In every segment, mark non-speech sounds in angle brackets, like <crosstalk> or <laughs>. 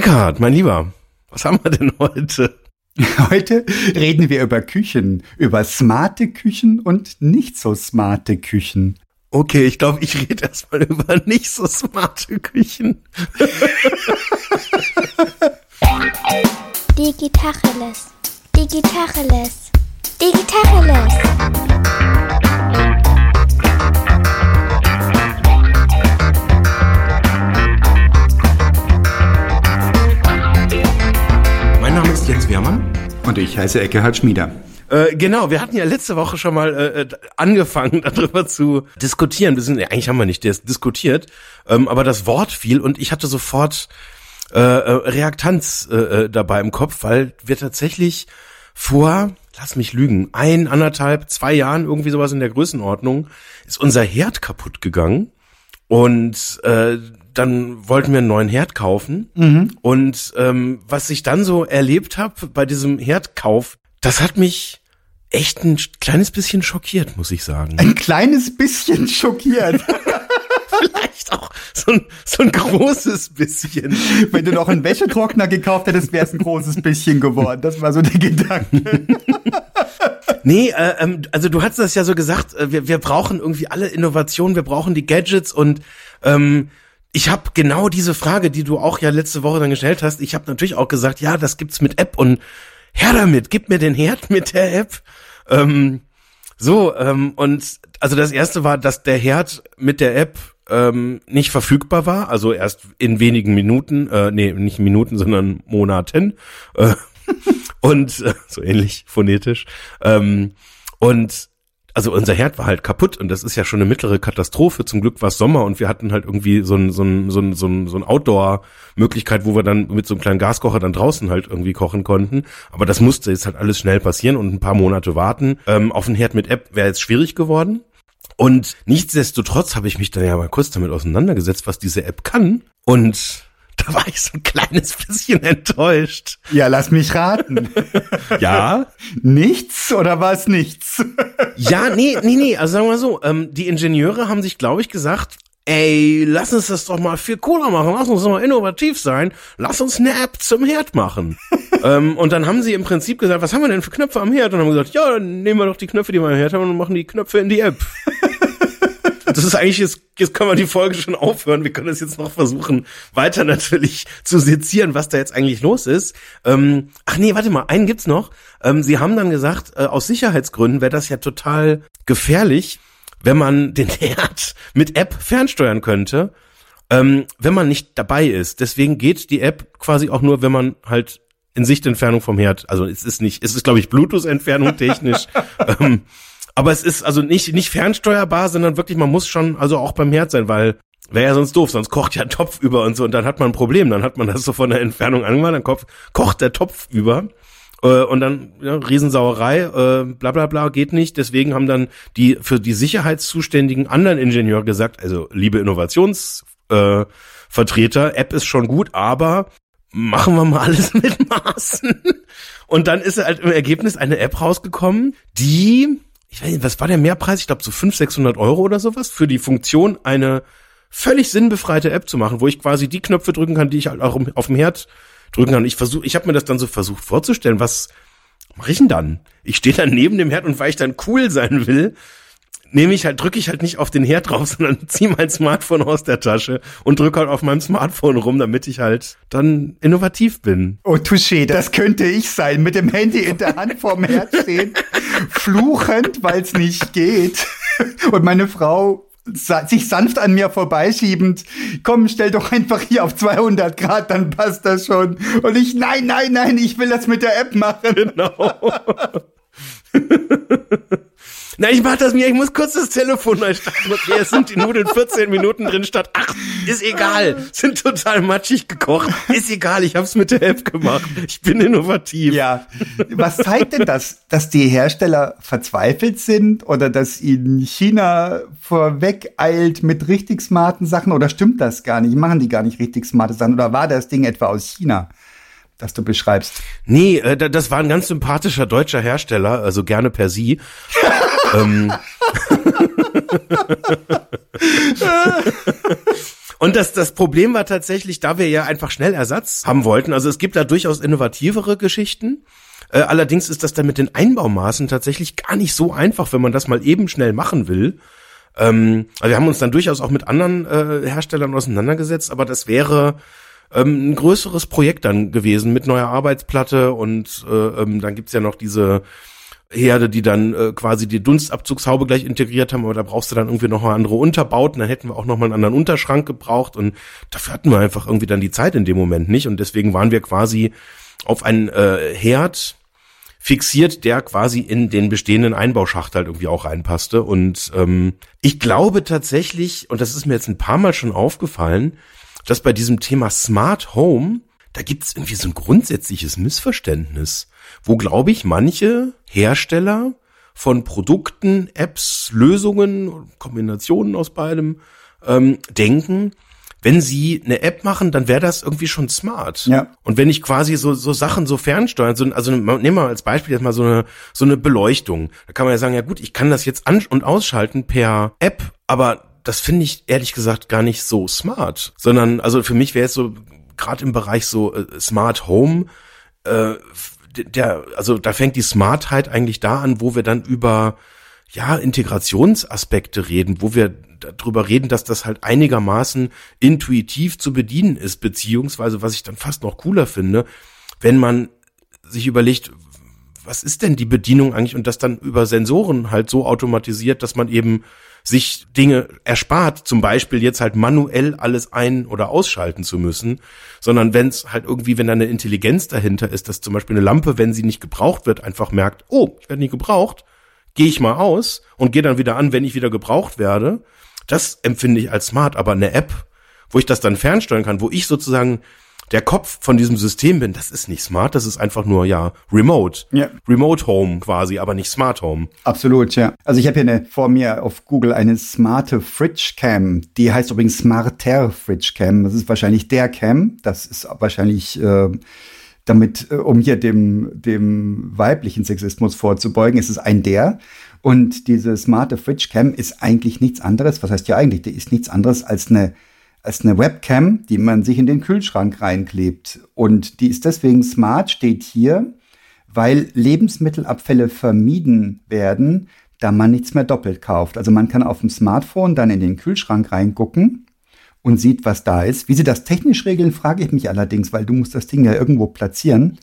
Eckhard, mein Lieber, was haben wir denn heute? <laughs> Heute reden wir über Küchen, über smarte Küchen und nicht so smarte Küchen. Okay, ich glaube, ich rede erstmal über nicht so smarte Küchen. <laughs> Digitacheles. Digitacheles. Digitacheles. Jens Wehrmann. Und ich heiße Eckehard Schmieder. Äh, genau, wir hatten ja letzte Woche schon mal äh, äh angefangen, <laughs> darüber zu diskutieren. Wir sind, ja, eigentlich haben wir nicht diskutiert, ähm, aber das Wort fiel und ich hatte sofort äh, äh, Reaktanz äh, dabei im Kopf, weil wir tatsächlich vor, lass mich lügen, ein, anderthalb, zwei Jahren, irgendwie sowas in der Größenordnung, ist unser Herd kaputt gegangen. Und äh, dann wollten wir einen neuen Herd kaufen. Mhm. Und ähm, was ich dann so erlebt habe bei diesem Herdkauf, das hat mich echt ein kleines bisschen schockiert, muss ich sagen. Ein kleines bisschen schockiert. <laughs> Vielleicht auch so ein, so ein großes bisschen. Wenn du noch einen Wäschetrockner gekauft hättest, wäre es ein großes bisschen geworden. Das war so der Gedanke. <laughs> Nee, äh, ähm, also du hast das ja so gesagt, äh, wir, wir brauchen irgendwie alle Innovationen, wir brauchen die Gadgets und ähm, ich habe genau diese Frage, die du auch ja letzte Woche dann gestellt hast, ich habe natürlich auch gesagt, ja, das gibt's mit App und her damit, gib mir den Herd mit der App. Ähm, so, ähm, und also das erste war, dass der Herd mit der App ähm, nicht verfügbar war, also erst in wenigen Minuten, äh, nee, nicht Minuten, sondern Monaten. Äh, <laughs> und äh, so ähnlich phonetisch. Ähm, und also unser Herd war halt kaputt und das ist ja schon eine mittlere Katastrophe. Zum Glück war es Sommer und wir hatten halt irgendwie so ein, so ein, so ein, so ein, so ein Outdoor-Möglichkeit, wo wir dann mit so einem kleinen Gaskocher dann draußen halt irgendwie kochen konnten. Aber das musste jetzt halt alles schnell passieren und ein paar Monate warten. Ähm, auf ein Herd mit App wäre jetzt schwierig geworden. Und nichtsdestotrotz habe ich mich dann ja mal kurz damit auseinandergesetzt, was diese App kann. Und <laughs> da war ich so ein kleines bisschen enttäuscht. Ja, lass mich raten. <laughs> ja? Nichts oder war es nichts? ja, nee, nee, nee. Also sagen wir mal so, ähm, die Ingenieure haben sich, glaube ich, gesagt, ey, lass uns das doch mal viel cooler machen, lass uns doch mal innovativ sein, lass uns eine App zum Herd machen. <laughs> ähm, und dann haben sie im Prinzip gesagt, was haben wir denn für Knöpfe am Herd? Und haben gesagt, ja, dann nehmen wir doch die Knöpfe, die wir am Herd haben und machen die Knöpfe in die App. Das ist eigentlich, jetzt, jetzt können wir die Folge schon aufhören. Wir können es jetzt noch versuchen, weiter natürlich zu sezieren, was da jetzt eigentlich los ist. Ähm, ach nee, warte mal, einen gibt's noch. Ähm, sie haben dann gesagt, äh, aus Sicherheitsgründen wäre das ja total gefährlich, wenn man den <laughs> Herd mit App fernsteuern könnte, ähm, wenn man nicht dabei ist. Deswegen geht die App quasi auch nur, wenn man halt in Sichtentfernung vom Herd, also es ist nicht, es ist glaube ich Bluetooth-Entfernung technisch. <laughs> ähm, aber es ist also nicht, nicht fernsteuerbar, sondern wirklich, man muss schon also auch beim Herd sein, weil wäre ja sonst doof, sonst kocht ja Topf über und so und dann hat man ein Problem. Dann hat man das so von der Entfernung angemacht, dann kocht, kocht der Topf über. Äh, und dann ja, Riesensauerei, äh, bla bla bla, geht nicht. Deswegen haben dann die für die sicherheitszuständigen anderen Ingenieure gesagt, also liebe Innovationsvertreter, äh, Vertreter, App ist schon gut, aber machen wir mal alles <laughs> mit Maßen. Und dann ist halt im Ergebnis eine App rausgekommen, die ich weiß nicht, was war der Mehrpreis? Ich glaube so 500, 600 Euro oder sowas für die Funktion, eine völlig sinnbefreite App zu machen, wo ich quasi die Knöpfe drücken kann, die ich halt auch auf dem Herd drücken kann. Ich versuche, ich habe mir das dann so versucht vorzustellen, was mache ich denn dann? Ich stehe dann neben dem Herd und weil ich dann cool sein will, nehme ich halt, drücke ich halt nicht auf den Herd drauf, <laughs> sondern ziehe mein Smartphone aus der Tasche und drücke halt auf meinem Smartphone rum, damit ich halt dann innovativ bin. Oh, Touché, das könnte ich sein, mit dem Handy in der Hand vorm Herd stehen, fluchend, weil es nicht geht. Und meine Frau sich sanft an mir vorbeischiebend, komm, stell doch einfach hier auf 200 Grad, dann passt das schon. Und ich, nein, nein, nein, ich will das mit der App machen. Genau. <laughs> Na, ich mach das mir, ich muss kurz das Telefon neu starten. Okay, es sind die Nudeln 14 Minuten drin statt 8. Ist egal. Sind total matschig gekocht. Ist egal, ich hab's mit der App gemacht. Ich bin innovativ. Ja. Was zeigt denn das? Dass die Hersteller verzweifelt sind oder dass ihnen China vorweg eilt mit richtig smarten Sachen oder stimmt das gar nicht? Machen die gar nicht richtig smarte Sachen oder war das Ding etwa aus China? Das du beschreibst. Nee, äh, das war ein ganz sympathischer deutscher Hersteller, also gerne per Sie. <laughs> ähm. Und das, das Problem war tatsächlich, da wir ja einfach schnell Ersatz haben wollten, also es gibt da durchaus innovativere Geschichten. Äh, allerdings ist das dann mit den Einbaumaßen tatsächlich gar nicht so einfach, wenn man das mal eben schnell machen will. Ähm, also wir haben uns dann durchaus auch mit anderen äh, Herstellern auseinandergesetzt, aber das wäre ähm, ein größeres Projekt dann gewesen mit neuer Arbeitsplatte und äh, ähm, dann gibt's ja noch diese Herde, die dann äh, quasi die Dunstabzugshaube gleich integriert haben, aber da brauchst du dann irgendwie noch mal andere Unterbauten, dann hätten wir auch noch mal einen anderen Unterschrank gebraucht und dafür hatten wir einfach irgendwie dann die Zeit in dem Moment nicht und deswegen waren wir quasi auf einen äh, Herd fixiert, der quasi in den bestehenden Einbauschacht halt irgendwie auch reinpasste und ähm, ich glaube tatsächlich, und das ist mir jetzt ein paar Mal schon aufgefallen, dass bei diesem Thema Smart Home, da gibt es irgendwie so ein grundsätzliches Missverständnis, wo, glaube ich, manche Hersteller von Produkten, Apps, Lösungen, Kombinationen aus beidem ähm, denken, wenn sie eine App machen, dann wäre das irgendwie schon smart. Ja. Und wenn ich quasi so, so Sachen so fernsteuern, so, also nehmen wir mal als Beispiel jetzt mal so eine, so eine Beleuchtung. Da kann man ja sagen, ja gut, ich kann das jetzt an- und ausschalten per App, aber das finde ich ehrlich gesagt gar nicht so smart, sondern also für mich wäre es so gerade im Bereich so äh, Smart Home äh, der also da fängt die Smartheit eigentlich da an, wo wir dann über ja Integrationsaspekte reden, wo wir darüber reden, dass das halt einigermaßen intuitiv zu bedienen ist, beziehungsweise was ich dann fast noch cooler finde, wenn man sich überlegt, was ist denn die Bedienung eigentlich und das dann über Sensoren halt so automatisiert, dass man eben sich Dinge erspart, zum Beispiel jetzt halt manuell alles ein- oder ausschalten zu müssen, sondern wenn es halt irgendwie, wenn da eine Intelligenz dahinter ist, dass zum Beispiel eine Lampe, wenn sie nicht gebraucht wird, einfach merkt, oh, ich werde nicht gebraucht, gehe ich mal aus und gehe dann wieder an, wenn ich wieder gebraucht werde. Das empfinde ich als smart, aber eine App, wo ich das dann fernsteuern kann, wo ich sozusagen der Kopf von diesem System bin, das ist nicht smart, das ist einfach nur, ja, remote. Ja. Remote Home quasi, aber nicht Smart Home. Absolut, ja. Also ich habe hier eine, vor mir auf Google eine smarte Fridge Cam. Die heißt übrigens Smarter Fridge Cam. Das ist wahrscheinlich der Cam. Das ist wahrscheinlich äh, damit, äh, um hier dem, dem weiblichen Sexismus vorzubeugen, ist es ein der. Und diese smarte Fridge Cam ist eigentlich nichts anderes. Was heißt ja eigentlich? Die ist nichts anderes als eine als eine Webcam, die man sich in den Kühlschrank reinklebt. Und die ist deswegen smart, steht hier, weil Lebensmittelabfälle vermieden werden, da man nichts mehr doppelt kauft. Also man kann auf dem Smartphone dann in den Kühlschrank reingucken und sieht, was da ist. Wie sie das technisch regeln, frage ich mich allerdings, weil du musst das Ding ja irgendwo platzieren.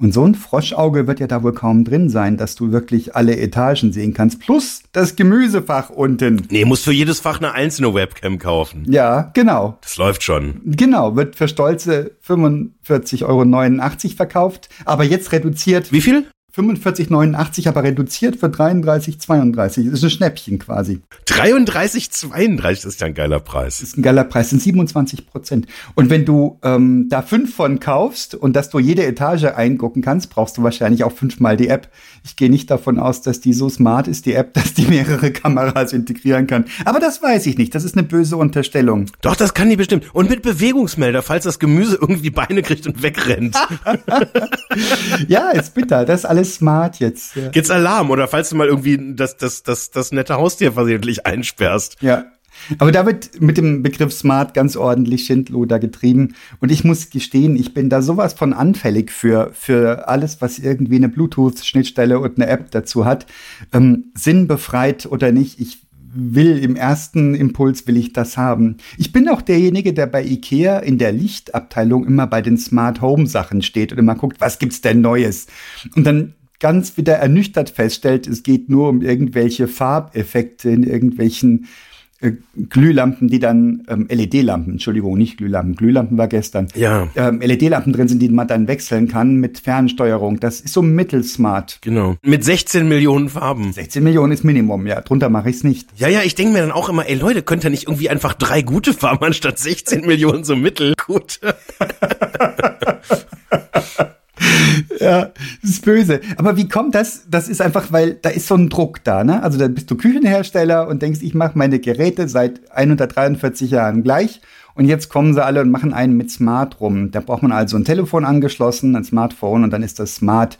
Und so ein Froschauge wird ja da wohl kaum drin sein, dass du wirklich alle Etagen sehen kannst. Plus das Gemüsefach unten. Nee, muss für jedes Fach eine einzelne Webcam kaufen. Ja, genau. Das läuft schon. Genau, wird für stolze 45,89 Euro verkauft, aber jetzt reduziert. Wie viel? 45,89, aber reduziert für 33,32. Das ist ein Schnäppchen quasi. 33,32, das ist ja ein geiler Preis. Das ist ein geiler Preis, sind 27 Prozent. Und wenn du ähm, da fünf von kaufst und dass du jede Etage eingucken kannst, brauchst du wahrscheinlich auch fünfmal die App. Ich gehe nicht davon aus, dass die so smart ist, die App, <laughs> dass die mehrere Kameras integrieren kann. Aber das weiß ich nicht. Das ist eine böse Unterstellung. Doch, das kann die bestimmt. Und mit Bewegungsmelder, falls das Gemüse irgendwie Beine kriegt und wegrennt. <laughs> ja, ist bitter. Das ist alles smart jetzt. Ja. Geht's Alarm oder falls du mal irgendwie das, das, das, das nette Haustier versehentlich <laughs> einsperrst. Ja. Aber da wird mit dem Begriff Smart ganz ordentlich Schindluder getrieben. Und ich muss gestehen, ich bin da sowas von anfällig für, für alles, was irgendwie eine Bluetooth-Schnittstelle und eine App dazu hat. Ähm, sinnbefreit oder nicht, ich will im ersten Impuls will ich das haben. Ich bin auch derjenige, der bei Ikea in der Lichtabteilung immer bei den Smart Home Sachen steht und immer guckt, was gibt's denn Neues? Und dann ganz wieder ernüchtert feststellt, es geht nur um irgendwelche Farbeffekte in irgendwelchen äh, Glühlampen, die dann ähm, LED-Lampen, Entschuldigung, nicht Glühlampen, Glühlampen war gestern. Ja. Ähm, LED-Lampen drin sind, die man dann wechseln kann mit Fernsteuerung. Das ist so mittelsmart. Genau. Mit 16 Millionen Farben. 16 Millionen ist Minimum, ja. Drunter mache ich's nicht. Ja, ja, ich denke mir dann auch immer, ey Leute, könnt ihr nicht irgendwie einfach drei gute Farben anstatt 16 Millionen so mittelgut? <laughs> <laughs> <laughs> Ja, das ist böse. Aber wie kommt das? Das ist einfach, weil da ist so ein Druck da, ne? Also da bist du Küchenhersteller und denkst, ich mache meine Geräte seit 143 Jahren gleich. Und jetzt kommen sie alle und machen einen mit Smart rum. Da braucht man also ein Telefon angeschlossen, ein Smartphone und dann ist das Smart.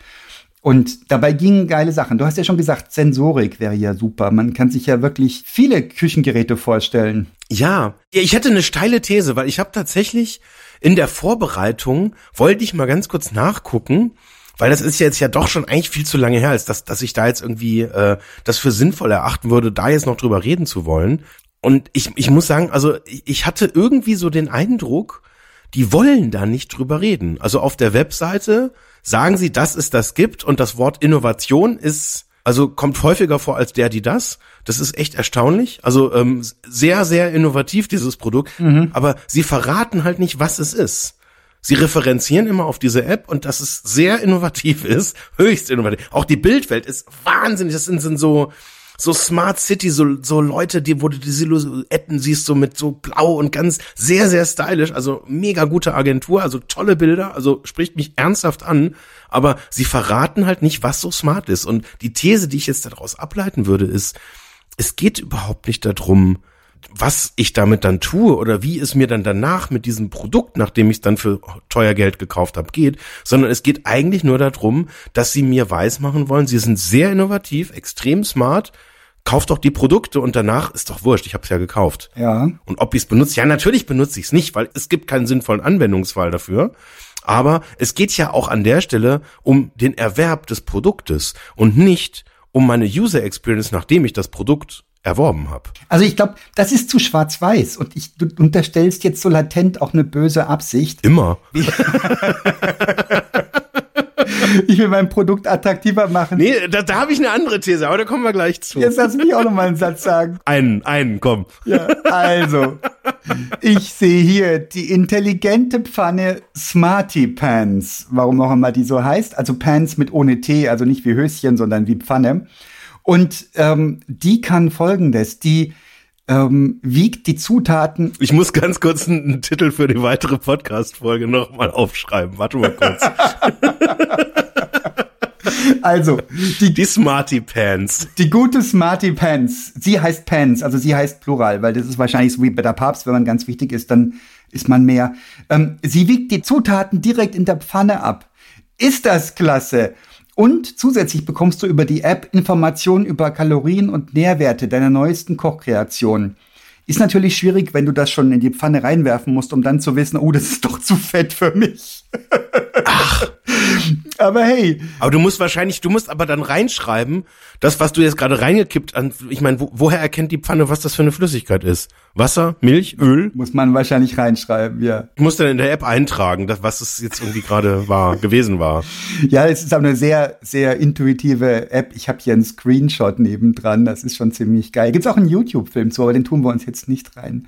Und dabei gingen geile Sachen. Du hast ja schon gesagt, Sensorik wäre ja super. Man kann sich ja wirklich viele Küchengeräte vorstellen. Ja, ich hätte eine steile These, weil ich habe tatsächlich in der Vorbereitung, wollte ich mal ganz kurz nachgucken, weil das ist jetzt ja doch schon eigentlich viel zu lange her, als dass, dass ich da jetzt irgendwie äh, das für sinnvoll erachten würde, da jetzt noch drüber reden zu wollen. Und ich, ich muss sagen, also ich hatte irgendwie so den Eindruck, die wollen da nicht drüber reden. Also auf der Webseite sagen sie, dass es das gibt und das Wort Innovation ist, also kommt häufiger vor als der, die das. Das ist echt erstaunlich. Also ähm, sehr, sehr innovativ, dieses Produkt. Mhm. Aber sie verraten halt nicht, was es ist. Sie referenzieren immer auf diese App und dass es sehr innovativ <laughs> ist, höchst innovativ. Auch die Bildwelt ist wahnsinnig. Das sind, sind so, so Smart City, so, so Leute, die, wo du die Silhouetten siehst, so mit so blau und ganz sehr, sehr stylisch, also mega gute Agentur, also tolle Bilder, also spricht mich ernsthaft an, aber sie verraten halt nicht, was so smart ist. Und die These, die ich jetzt daraus ableiten würde, ist, es geht überhaupt nicht darum, was ich damit dann tue oder wie es mir dann danach mit diesem Produkt, nachdem ich es dann für teuer Geld gekauft habe, geht, sondern es geht eigentlich nur darum, dass sie mir weismachen wollen, sie sind sehr innovativ, extrem smart, kauft doch die Produkte und danach ist doch wurscht, ich habe es ja gekauft. Ja. Und ob ich es benutze, ja natürlich benutze ich es nicht, weil es gibt keinen sinnvollen Anwendungsfall dafür. Aber es geht ja auch an der Stelle um den Erwerb des Produktes und nicht um meine User Experience, nachdem ich das Produkt erworben habe. Also ich glaube, das ist zu schwarz-weiß und ich, du unterstellst jetzt so latent auch eine böse Absicht. Immer. <laughs> ich will mein Produkt attraktiver machen. Nee, da, da habe ich eine andere These, aber da kommen wir gleich zu. Jetzt lass mich auch noch mal einen Satz sagen. Einen, einen, komm. Ja, also, ich sehe hier die intelligente Pfanne Smarty Pans, warum auch immer die so heißt. Also Pans mit ohne T, also nicht wie Höschen, sondern wie Pfanne. Und ähm, die kann folgendes, die ähm, wiegt die Zutaten. Ich muss ganz kurz einen, einen Titel für die weitere Podcast-Folge nochmal aufschreiben. Warte mal kurz. <laughs> Also, die, die Smarty Pants. Die gute Smarty Pants. Sie heißt Pants, also sie heißt Plural, weil das ist wahrscheinlich so wie bei der Papst, wenn man ganz wichtig ist, dann ist man mehr. Ähm, sie wiegt die Zutaten direkt in der Pfanne ab. Ist das klasse? Und zusätzlich bekommst du über die App Informationen über Kalorien und Nährwerte deiner neuesten Kochkreationen. Ist natürlich schwierig, wenn du das schon in die Pfanne reinwerfen musst, um dann zu wissen, oh, das ist doch zu fett für mich. Ach. Aber hey. Aber du musst wahrscheinlich, du musst aber dann reinschreiben, das, was du jetzt gerade reingekippt an, ich meine, wo, woher erkennt die Pfanne, was das für eine Flüssigkeit ist? Wasser, Milch, Öl? Muss man wahrscheinlich reinschreiben, ja. Ich muss dann in der App eintragen, das, was es jetzt irgendwie gerade war, <laughs> gewesen war. Ja, es ist auch eine sehr, sehr intuitive App. Ich habe hier einen Screenshot nebendran, das ist schon ziemlich geil. Gibt's auch einen YouTube-Film zu, aber den tun wir uns jetzt nicht rein.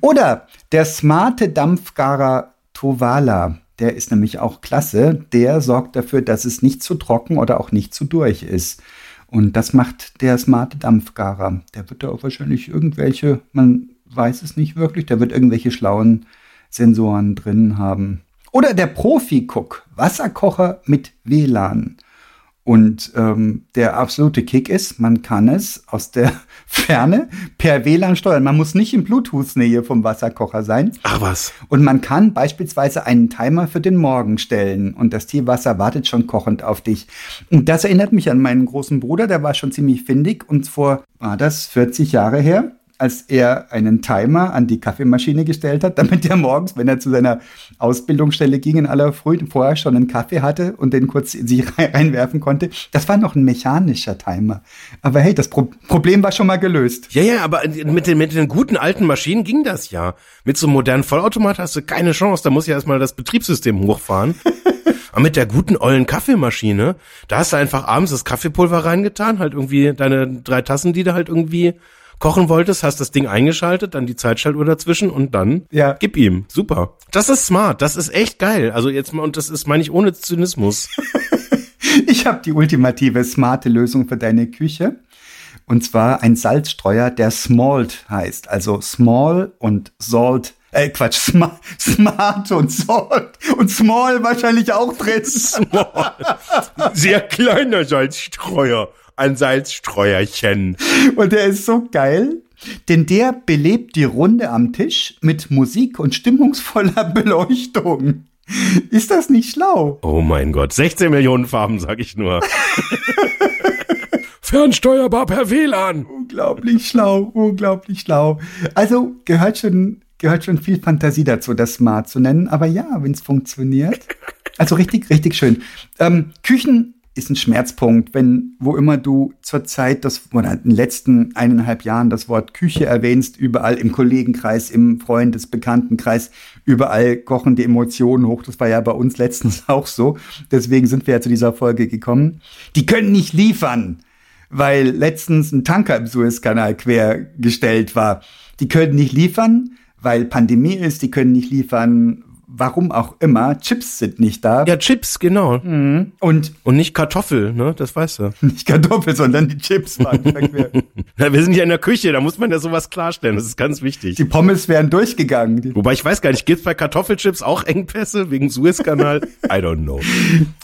Oder der smarte Dampfgarer Tovala. Der ist nämlich auch klasse. Der sorgt dafür, dass es nicht zu trocken oder auch nicht zu durch ist. Und das macht der smarte Dampfgarer. Der wird da auch wahrscheinlich irgendwelche, man weiß es nicht wirklich, der wird irgendwelche schlauen Sensoren drin haben. Oder der Profi-Cook, Wasserkocher mit WLAN. Und ähm, der absolute Kick ist, man kann es aus der <laughs> Ferne per WLAN steuern. Man muss nicht in Bluetooth-Nähe vom Wasserkocher sein. Ach was. Und man kann beispielsweise einen Timer für den Morgen stellen und das Tierwasser wartet schon kochend auf dich. Und das erinnert mich an meinen großen Bruder, der war schon ziemlich findig und vor, war das 40 Jahre her, als er einen Timer an die Kaffeemaschine gestellt hat, <laughs> damit er morgens, wenn er zu seiner Ausbildungsstelle ging in aller Früh, vorher schon einen Kaffee hatte und den kurz in sich <laughs> reinwerfen konnte. Das war noch ein mechanischer Timer. Aber hey, das Pro Problem war schon mal gelöst. Ja, ja, aber mit den, mit den guten alten Maschinen ging das ja. Mit so einem modernen Vollautomat hast du keine Chance. Da muss ja erstmal das Betriebssystem hochfahren. <laughs> Aber mit der guten ollen Kaffeemaschine, da hast du einfach abends das Kaffeepulver reingetan, halt irgendwie deine drei Tassen, die du halt irgendwie kochen wolltest, hast das Ding eingeschaltet, dann die Zeitschaltuhr dazwischen und dann ja. gib ihm. Super. Das ist smart, das ist echt geil. Also jetzt mal, und das ist, meine ich, ohne Zynismus. <laughs> ich habe die ultimative smarte Lösung für deine Küche. Und zwar ein Salzstreuer, der Smalt heißt. Also Small und Salt. Äh, Quatsch, Sm <laughs> Smart und Salt. Und Small wahrscheinlich auch drin. Small. Sehr kleiner Salzstreuer ein Salzstreuerchen. Und der ist so geil, denn der belebt die Runde am Tisch mit Musik und stimmungsvoller <laughs> Beleuchtung. Ist das nicht schlau? Oh mein Gott, 16 Millionen Farben, sag ich nur. <laughs> Fernsteuerbar per WLAN. Unglaublich schlau, unglaublich schlau. Also gehört schon, gehört schon viel Fantasie dazu, das Smart zu nennen. Aber ja, wenn es funktioniert. Also richtig, richtig schön. Ähm, Küchen ist ein Schmerzpunkt, wenn wo immer du zurzeit das oder in den letzten eineinhalb Jahren das Wort Küche erwähnst, überall im Kollegenkreis, im Freundes-, Bekanntenkreis, überall kochen die Emotionen hoch. Das war ja bei uns letztens <laughs> auch so. Deswegen sind wir ja zu dieser Folge gekommen. Die können nicht liefern, weil letztens ein Tanker im Suezkanal quergestellt war. Die können nicht liefern, weil Pandemie ist. Die können nicht liefern, warum auch immer, Chips sind nicht da. Ja, Chips, genau. Mhm. Und, Und nicht Kartoffel, ne? Das weißt du. <laughs> nicht Kartoffel, sondern die Chips waren <laughs> verquer. Ja, wir sind ja in der Küche, da muss man ja sowas klarstellen. Das ist ganz wichtig. Die Pommes wären durchgegangen. Wobei ich weiß gar nicht, gibt's bei Kartoffelchips auch Engpässe wegen Suezkanal? <laughs> I don't know.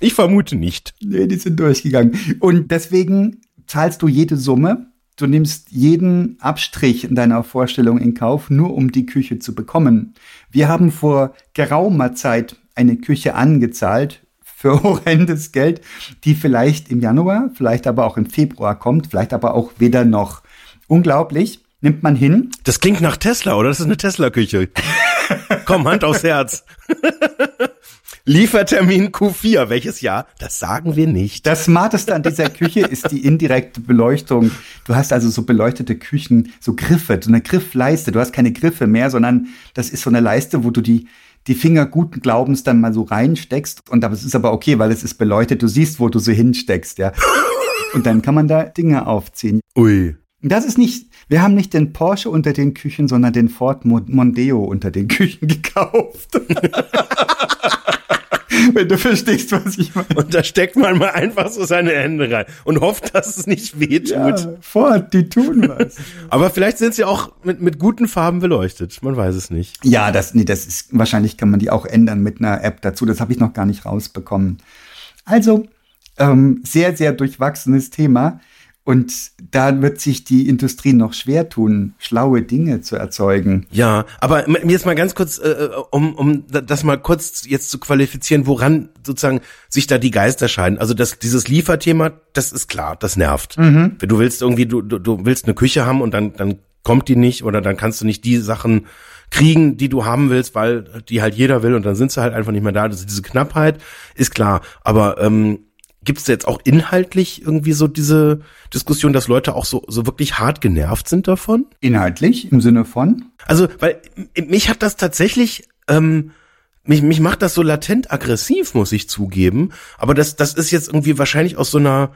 Ich vermute nicht. Nee, die sind durchgegangen. Und deswegen zahlst du jede Summe. Du nimmst jeden Abstrich in deiner Vorstellung in Kauf, nur um die Küche zu bekommen. Wir haben vor geraumer Zeit eine Küche angezahlt für <laughs> horrendes Geld, die vielleicht im Januar, vielleicht aber auch im Februar kommt, vielleicht aber auch weder noch. Unglaublich. Nimmt man hin. Das klingt nach Tesla, oder? Das ist eine Tesla-Küche. <laughs> Komm, Hand aufs Herz. <laughs> Liefertermin Q4. Welches Jahr? Das sagen wir nicht. Das Smarteste an dieser Küche ist die indirekte Beleuchtung. Du hast also so beleuchtete Küchen, so Griffe, so eine Griffleiste. Du hast keine Griffe mehr, sondern das ist so eine Leiste, wo du die, die Finger guten Glaubens dann mal so reinsteckst. Und es ist aber okay, weil es ist beleuchtet. Du siehst, wo du sie hinsteckst, ja. Und dann kann man da Dinge aufziehen. Ui. Das ist nicht, wir haben nicht den Porsche unter den Küchen, sondern den Ford Mo- Mondeo unter den Küchen gekauft. <laughs> <laughs> Wenn du verstehst, was ich meine. Und da steckt man mal einfach so seine Hände rein und hofft, dass es nicht wehtut. Ja, Ford, die tun was. <laughs> Aber vielleicht sind sie auch mit, mit guten Farben beleuchtet. Man weiß es nicht. Ja, das, nee, das ist, wahrscheinlich kann man die auch ändern mit einer App dazu. Das habe ich noch gar nicht rausbekommen. Also, ähm, sehr, sehr durchwachsenes Thema. Und da wird sich die Industrie noch schwer tun, schlaue Dinge zu erzeugen. Ja, aber jetzt mal ganz kurz, äh, um, um da- das mal kurz jetzt zu qualifizieren, woran sozusagen sich da die Geister scheiden. Also das, dieses Lieferthema, das ist klar, das nervt. Wenn du willst irgendwie, du, du, du willst eine Küche haben und dann, dann kommt die nicht oder dann kannst du nicht die Sachen kriegen, die du haben willst, weil die halt jeder will und dann sind sie halt einfach nicht mehr da. Also diese Knappheit ist klar. Aber ähm, gibt es jetzt auch inhaltlich irgendwie so diese Diskussion, dass Leute auch so, so wirklich hart genervt sind davon? Inhaltlich im Sinne von? Also, weil mich hat das tatsächlich, ähm, mich, mich macht das so latent aggressiv, muss ich zugeben. Aber das, das ist jetzt irgendwie wahrscheinlich aus so einer,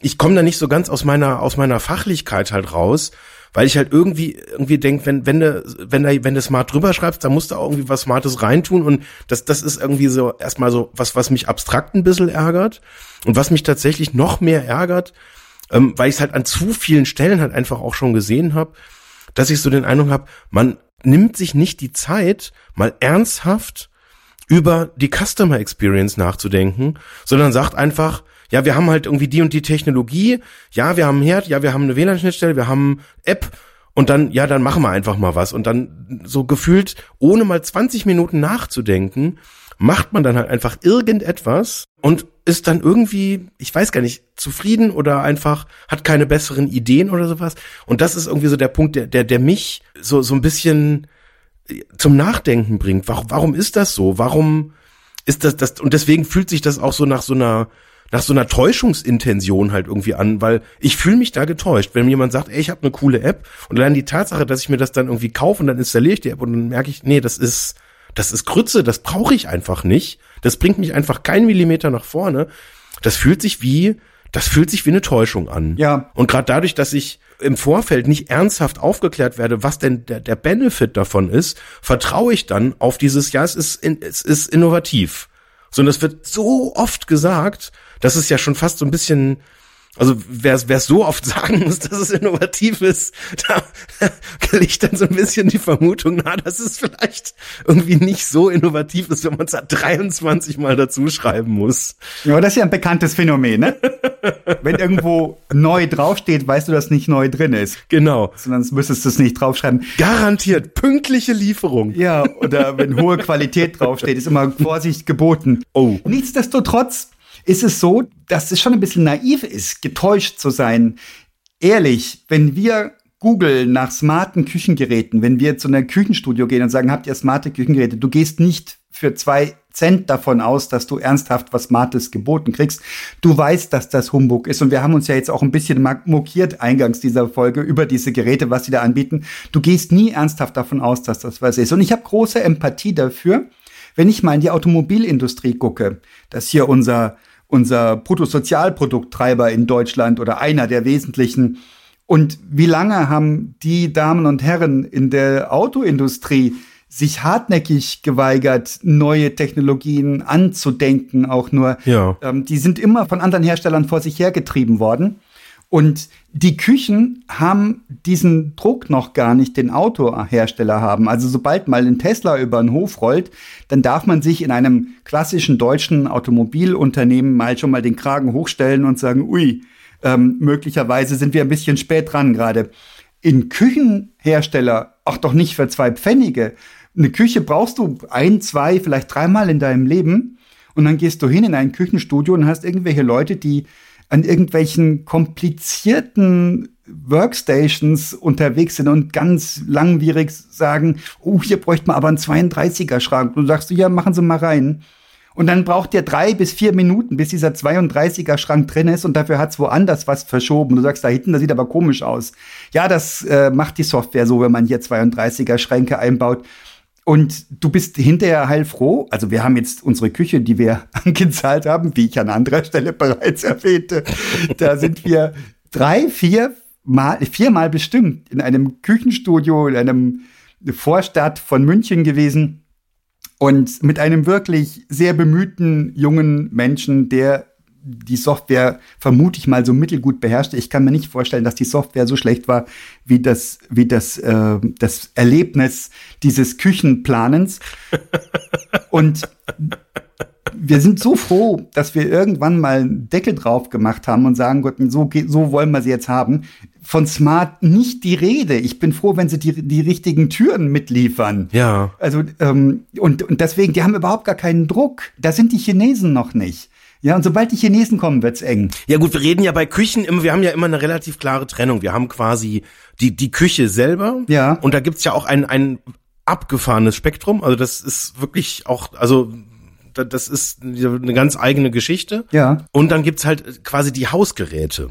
ich komme da nicht so ganz aus meiner, aus meiner Fachlichkeit halt raus, weil ich halt irgendwie, irgendwie denk, wenn, wenn du, wenn du, wenn du smart drüber schreibst, dann musst du auch irgendwie was Smartes reintun. Und das, das ist irgendwie so erstmal so was, was mich abstrakt ein bisschen ärgert. Und was mich tatsächlich noch mehr ärgert, ähm, weil ich es halt an zu vielen Stellen halt einfach auch schon gesehen habe, dass ich so den Eindruck habe, man nimmt sich nicht die Zeit, mal ernsthaft über die Customer Experience nachzudenken, sondern sagt einfach, ja, wir haben halt irgendwie die und die Technologie, ja, wir haben einen Herd, ja, wir haben eine WLAN-Schnittstelle, wir haben App und dann, ja, dann machen wir einfach mal was. Und dann so gefühlt, ohne mal 20 Minuten nachzudenken, macht man dann halt einfach irgendetwas und ist dann irgendwie, ich weiß gar nicht, zufrieden oder einfach hat keine besseren Ideen oder sowas. Und das ist irgendwie so der Punkt, der, der, der mich so, so ein bisschen zum Nachdenken bringt. Warum, warum ist das so? Warum ist das, das, und deswegen fühlt sich das auch so nach so einer, nach so einer Täuschungsintention halt irgendwie an, weil ich fühle mich da getäuscht. Wenn mir jemand sagt, ey, ich habe eine coole App und dann die Tatsache, dass ich mir das dann irgendwie kaufe und dann installiere ich die App und dann merke ich, nee, das ist, das ist Grütze, das brauche ich einfach nicht. Das bringt mich einfach keinen Millimeter nach vorne. Das fühlt sich wie, das fühlt sich wie eine Täuschung an. Ja. Und gerade dadurch, dass ich im Vorfeld nicht ernsthaft aufgeklärt werde, was denn der, der Benefit davon ist, vertraue ich dann auf dieses, ja, es ist, in, es ist innovativ. Sondern es wird so oft gesagt, dass es ja schon fast so ein bisschen Also wer es so oft <laughs> sagen muss, dass es innovativ ist, da, da <laughs> liegt dann so ein bisschen die Vermutung nahe, dass es vielleicht irgendwie nicht so innovativ ist, wenn man es da 23 Mal dazu schreiben muss. Ja, das ist ja ein bekanntes Phänomen, ne? <laughs> wenn irgendwo neu draufsteht, weißt du, dass nicht neu drin ist. Genau. Sonst müsstest du es nicht draufschreiben. Garantiert pünktliche Lieferung. Ja, oder wenn hohe Qualität draufsteht, ist immer Vorsicht geboten. Oh. Nichtsdestotrotz ist es so, dass es schon ein bisschen naiv ist, getäuscht zu sein. Ehrlich, wenn wir Google nach smarten Küchengeräten, wenn wir zu einer Küchenstudio gehen und sagen, habt ihr smarte Küchengeräte, du gehst nicht für zwei Cent davon aus, dass du ernsthaft was Smartes geboten kriegst. Du weißt, dass das Humbug ist und wir haben uns ja jetzt auch ein bisschen mokiert eingangs dieser Folge über diese Geräte, was sie da anbieten. Du gehst nie ernsthaft davon aus, dass das was ist. Und ich habe große Empathie dafür, wenn ich mal in die Automobilindustrie gucke, dass hier unser unser Bruttosozialprodukttreiber in Deutschland oder einer der wesentlichen. Und wie lange haben die Damen und Herren in der Autoindustrie sich hartnäckig geweigert, neue Technologien anzudenken, auch nur. Ja. Ähm, die sind immer von anderen Herstellern vor sich hergetrieben worden. Und die Küchen haben diesen Druck noch gar nicht, den Autohersteller haben. Also sobald mal ein Tesla über den Hof rollt, dann darf man sich in einem klassischen deutschen Automobilunternehmen mal schon mal den Kragen hochstellen und sagen, ui, ähm, möglicherweise sind wir ein bisschen spät dran gerade. In Küchenhersteller, auch doch nicht für zwei Pfennige. Eine Küche brauchst du ein, zwei, vielleicht dreimal in deinem Leben. Und dann gehst du hin in ein Küchenstudio und hast irgendwelche Leute, die an irgendwelchen komplizierten Workstations unterwegs sind und ganz langwierig sagen, oh, hier bräuchte man aber einen 32er Schrank. Du sagst ja, machen Sie mal rein. Und dann braucht ihr drei bis vier Minuten, bis dieser 32er Schrank drin ist und dafür hat's woanders was verschoben. Du sagst, da hinten, das sieht aber komisch aus. Ja, das äh, macht die Software so, wenn man hier 32er Schränke einbaut. Und du bist hinterher heilfroh. Also wir haben jetzt unsere Küche, die wir <laughs> angezahlt haben, wie ich an anderer Stelle bereits <laughs> erwähnte. Da sind wir drei, vier Mal, viermal bestimmt in einem Küchenstudio in einem Vorstadt von München gewesen und mit einem wirklich sehr bemühten jungen Menschen, der die Software vermute ich mal so mittelgut beherrschte. Ich kann mir nicht vorstellen, dass die Software so schlecht war wie das, wie das, äh, das Erlebnis dieses Küchenplanens. Und wir sind so froh, dass wir irgendwann mal einen Deckel drauf gemacht haben und sagen, Gott, so, so wollen wir sie jetzt haben. Von Smart nicht die Rede. Ich bin froh, wenn sie die, die richtigen Türen mitliefern. Ja. Also, ähm, und, und deswegen, die haben überhaupt gar keinen Druck. Da sind die Chinesen noch nicht. Ja, und sobald die Chinesen kommen, wird's eng. Ja gut, wir reden ja bei Küchen immer, wir haben ja immer eine relativ klare Trennung. Wir haben quasi die, die Küche selber. Ja. Und da gibt's ja auch ein, ein abgefahrenes Spektrum. Also das ist wirklich auch, also das ist eine ganz eigene Geschichte. Ja. Und dann gibt's halt quasi die Hausgeräte.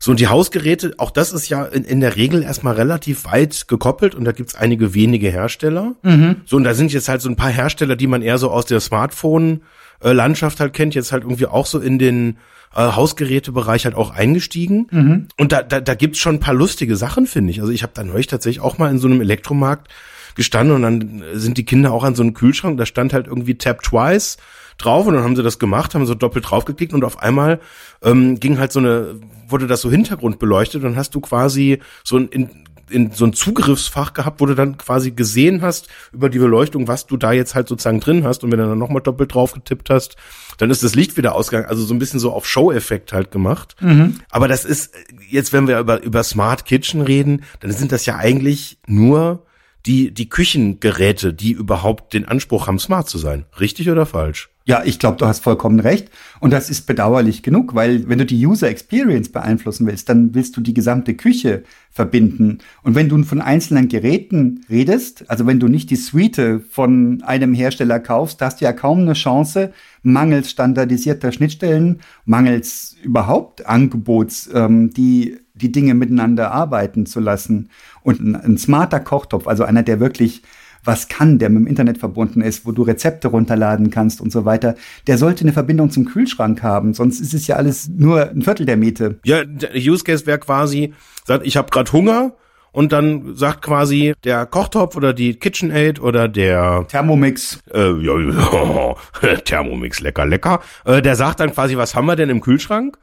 So, und die Hausgeräte, auch das ist ja in, in der Regel erstmal relativ weit gekoppelt und da gibt's einige wenige Hersteller. Mhm. So, und da sind jetzt halt so ein paar Hersteller, die man eher so aus der Smartphone- äh, Landschaft halt kennt, jetzt halt irgendwie auch so in den äh, Hausgerätebereich halt auch eingestiegen. Mhm. Und da, da, da gibt's schon ein paar lustige Sachen, finde ich. Also ich habe da neulich tatsächlich auch mal in so einem Elektromarkt gestanden und dann sind die Kinder auch an so einem Kühlschrank, da stand halt irgendwie Tap Twice drauf und dann haben sie das gemacht, haben so doppelt draufgeklickt und auf einmal ähm, ging halt so eine, wurde das so Hintergrund beleuchtet und hast du quasi so ein in, in so ein Zugriffsfach gehabt, wo du dann quasi gesehen hast über die Beleuchtung, was du da jetzt halt sozusagen drin hast. Und wenn du dann nochmal doppelt drauf getippt hast, dann ist das Licht wieder ausgegangen. Also so ein bisschen so auf Show-Effekt halt gemacht. Mhm. Aber das ist, jetzt wenn wir über, über Smart Kitchen reden, dann sind das ja eigentlich nur die, die Küchengeräte, die überhaupt den Anspruch haben, smart zu sein. Richtig oder falsch? Ja, ich glaube, du hast vollkommen recht. Und das ist bedauerlich genug, weil wenn du die User Experience beeinflussen willst, dann willst du die gesamte Küche verbinden. Und wenn du von einzelnen Geräten redest, also wenn du nicht die Suite von einem Hersteller kaufst, hast du ja kaum eine Chance, mangels standardisierter Schnittstellen, mangels überhaupt Angebots, ähm, die die Dinge miteinander arbeiten zu lassen. Und ein, ein smarter Kochtopf, also einer, der wirklich was kann, der mit dem Internet verbunden ist, wo du Rezepte runterladen kannst und so weiter, der sollte eine Verbindung zum Kühlschrank haben, sonst ist es ja alles nur ein Viertel der Miete. Ja, der Use Case wäre quasi, sagt, ich habe gerade Hunger und dann sagt quasi der Kochtopf oder die KitchenAid oder der Thermomix. Äh, ja, ja, <laughs> Thermomix, lecker, lecker. Äh, der sagt dann quasi, was haben wir denn im Kühlschrank?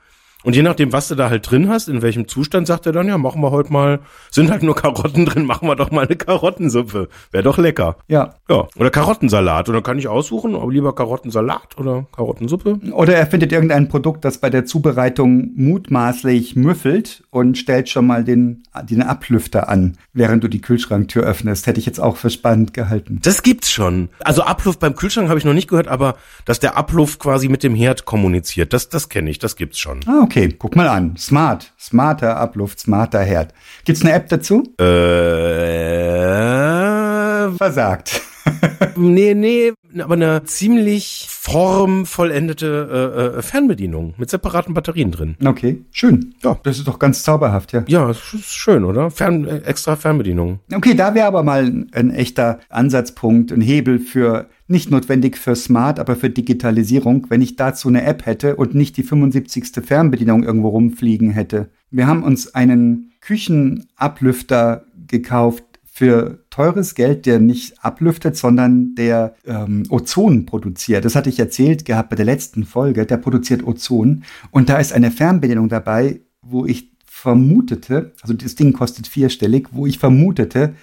Und je nachdem, was du da halt drin hast, in welchem Zustand, sagt er dann, ja, machen wir heute mal, sind halt nur Karotten <laughs> drin, machen wir doch mal eine Karottensuppe. Wäre doch lecker. Ja. Ja. Oder Karottensalat. Und dann kann ich aussuchen, ob lieber Karottensalat oder Karottensuppe. Oder er findet irgendein Produkt, das bei der Zubereitung mutmaßlich müffelt und stellt schon mal den, den Ablüfter an, während du die Kühlschranktür öffnest. Hätte ich jetzt auch für spannend gehalten. Das gibt's schon. Also Abluft beim Kühlschrank habe ich noch nicht gehört, aber dass der Abluft quasi mit dem Herd kommuniziert, das, das kenne ich, das gibt's schon. Ah, okay. Guck mal an. Smart. Smarter Abluft, smarter Herd. Gibt's eine App dazu? Äh, Versagt. <laughs> nee, nee, aber eine ziemlich formvollendete äh, äh, Fernbedienung mit separaten Batterien drin. Okay, schön. Ja. Das ist doch ganz zauberhaft, ja. Ja, das ist schön, oder? Fern, äh, extra Fernbedienung. Okay, da wäre aber mal ein, ein echter Ansatzpunkt, ein Hebel für nicht notwendig für Smart, aber für Digitalisierung, wenn ich dazu eine App hätte und nicht die 75. Fernbedienung irgendwo rumfliegen hätte. Wir haben uns einen Küchenablüfter gekauft für teures Geld, der nicht ablüftet, sondern der ähm, Ozon produziert. Das hatte ich erzählt gehabt bei der letzten Folge. Der produziert Ozon und da ist eine Fernbedienung dabei, wo ich vermutete, also das Ding kostet vierstellig, wo ich vermutete,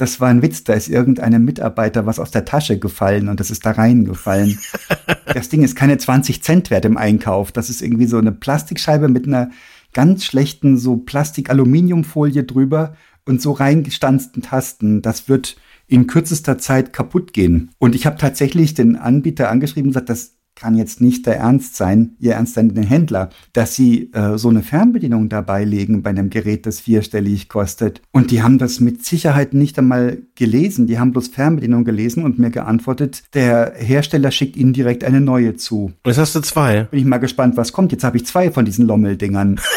das war ein Witz, da ist irgendeinem Mitarbeiter was aus der Tasche gefallen und das ist da reingefallen. <laughs> das Ding ist keine 20 Cent wert im Einkauf. Das ist irgendwie so eine Plastikscheibe mit einer ganz schlechten so Plastik-Aluminiumfolie drüber und so reingestanzten Tasten. Das wird in kürzester Zeit kaputt gehen. Und ich habe tatsächlich den Anbieter angeschrieben und gesagt, das kann jetzt nicht der Ernst sein, ihr Ernst sein, den Händler, dass sie äh, so eine Fernbedienung dabei legen bei einem Gerät, das vierstellig kostet. Und die haben das mit Sicherheit nicht einmal gelesen. Die haben bloß Fernbedienung gelesen und mir geantwortet, der Hersteller schickt ihnen direkt eine neue zu. Jetzt hast du zwei. Bin ich mal gespannt, was kommt. Jetzt habe ich zwei von diesen Lommeldingern. <laughs>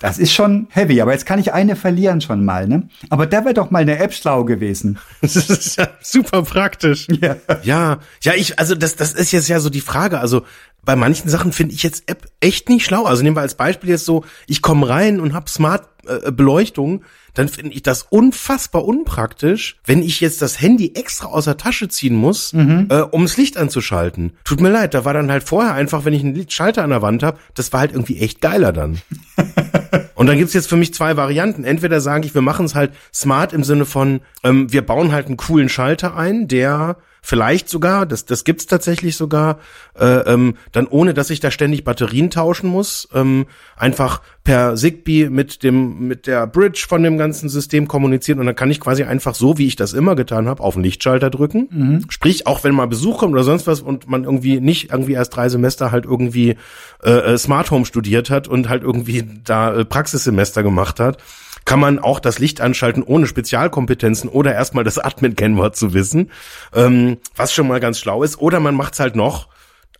Das ist schon heavy, aber jetzt kann ich eine verlieren schon mal, ne? Aber da wäre doch mal eine App schlau gewesen. <laughs> Das ist ja super praktisch. Ja. Ja, ja, ich, also das, das ist jetzt ja so die Frage. Also bei manchen Sachen finde ich jetzt App echt nicht schlau. Also nehmen wir als Beispiel jetzt so, ich komme rein und habe Smart äh, Beleuchtung, dann finde ich das unfassbar unpraktisch, wenn ich jetzt das Handy extra aus der Tasche ziehen muss, äh, um das Licht anzuschalten. Tut mir leid, da war dann halt vorher einfach, wenn ich einen Lichtschalter an der Wand habe, das war halt irgendwie echt geiler dann. <laughs> Und dann gibt's jetzt für mich zwei Varianten. Entweder sage ich, wir machen es halt smart im Sinne von, ähm, wir bauen halt einen coolen Schalter ein, der vielleicht sogar, das, das gibt's tatsächlich sogar, äh, ähm, dann ohne, dass ich da ständig Batterien tauschen muss, ähm, einfach per Zigbee mit dem mit der Bridge von dem ganzen System kommunizieren und dann kann ich quasi einfach so, wie ich das immer getan habe, auf den Lichtschalter drücken. Sprich, auch wenn mal Besuch kommt oder sonst was und man irgendwie nicht irgendwie erst drei Semester halt irgendwie äh, äh, Smart Home studiert hat und halt irgendwie da äh, Praxissemester gemacht hat, kann man auch das Licht anschalten ohne Spezialkompetenzen oder erstmal das Admin-Kennwort zu wissen, ähm, was schon mal ganz schlau ist. Oder man macht's halt noch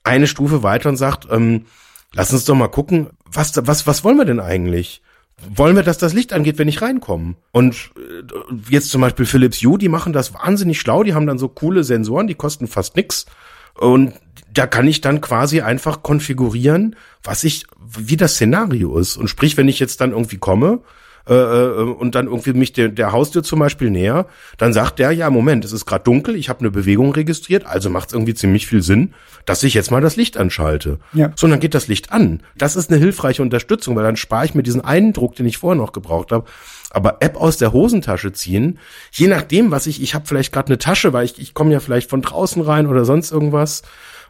eine Stufe weiter und sagt, ähm, lass uns doch mal gucken, was, was, was wollen wir denn eigentlich? Wollen wir, dass das Licht angeht, wenn ich reinkomme? Und äh, jetzt zum Beispiel Philips Hue, die machen das wahnsinnig schlau, die haben dann so coole Sensoren, die kosten fast nix. Und da kann ich dann quasi einfach konfigurieren, was ich, wie das Szenario ist. Und sprich, wenn ich jetzt dann irgendwie komme, äh, äh, und dann irgendwie mich der, der Haustür zum Beispiel näher, dann sagt der, ja, Moment, es ist gerade dunkel, ich habe eine Bewegung registriert, also macht es irgendwie ziemlich viel Sinn, dass ich jetzt mal das Licht anschalte. Ja. So, und dann geht das Licht an. Das ist eine hilfreiche Unterstützung, weil dann spare ich mir diesen einen Druck, den ich vorher noch gebraucht habe. Aber App aus der Hosentasche ziehen, je nachdem, was ich, ich habe vielleicht gerade eine Tasche, weil ich, ich komme ja vielleicht von draußen rein oder sonst irgendwas.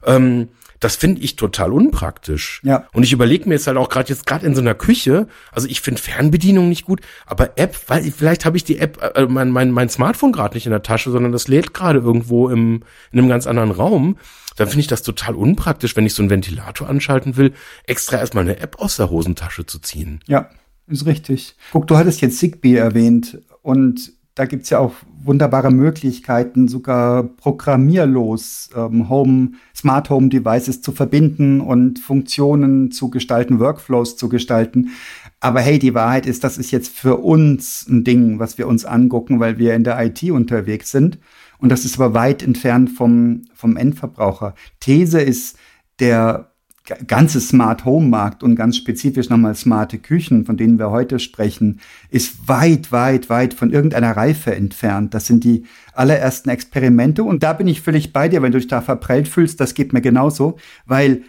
Ähm, das finde ich total unpraktisch. Ja. Und ich überlege mir jetzt halt auch gerade jetzt gerade in so einer Küche, also ich finde Fernbedienung nicht gut, aber App, weil vielleicht habe ich die App, äh, mein, mein, mein Smartphone gerade nicht in der Tasche, sondern das lädt gerade irgendwo im, in einem ganz anderen Raum. Dann finde ich das total unpraktisch, wenn ich so einen Ventilator anschalten will, extra erstmal eine App aus der Hosentasche zu ziehen. Ja, ist richtig. Guck, du hattest jetzt Zigbee erwähnt und da gibt's ja auch wunderbare Möglichkeiten, sogar programmierlos ähm, Home, Smart Home Devices zu verbinden und Funktionen zu gestalten, Workflows zu gestalten. Aber hey, die Wahrheit ist, das ist jetzt für uns ein Ding, was wir uns angucken, weil wir in der IT unterwegs sind. Und das ist aber weit entfernt vom, vom Endverbraucher. These ist, der ganze Smart Home Markt und ganz spezifisch nochmal smarte Küchen, von denen wir heute sprechen, ist weit, weit, weit von irgendeiner Reife entfernt. Das sind die allerersten Experimente und da bin ich völlig bei dir, wenn du dich da verprellt fühlst, das geht mir genauso, weil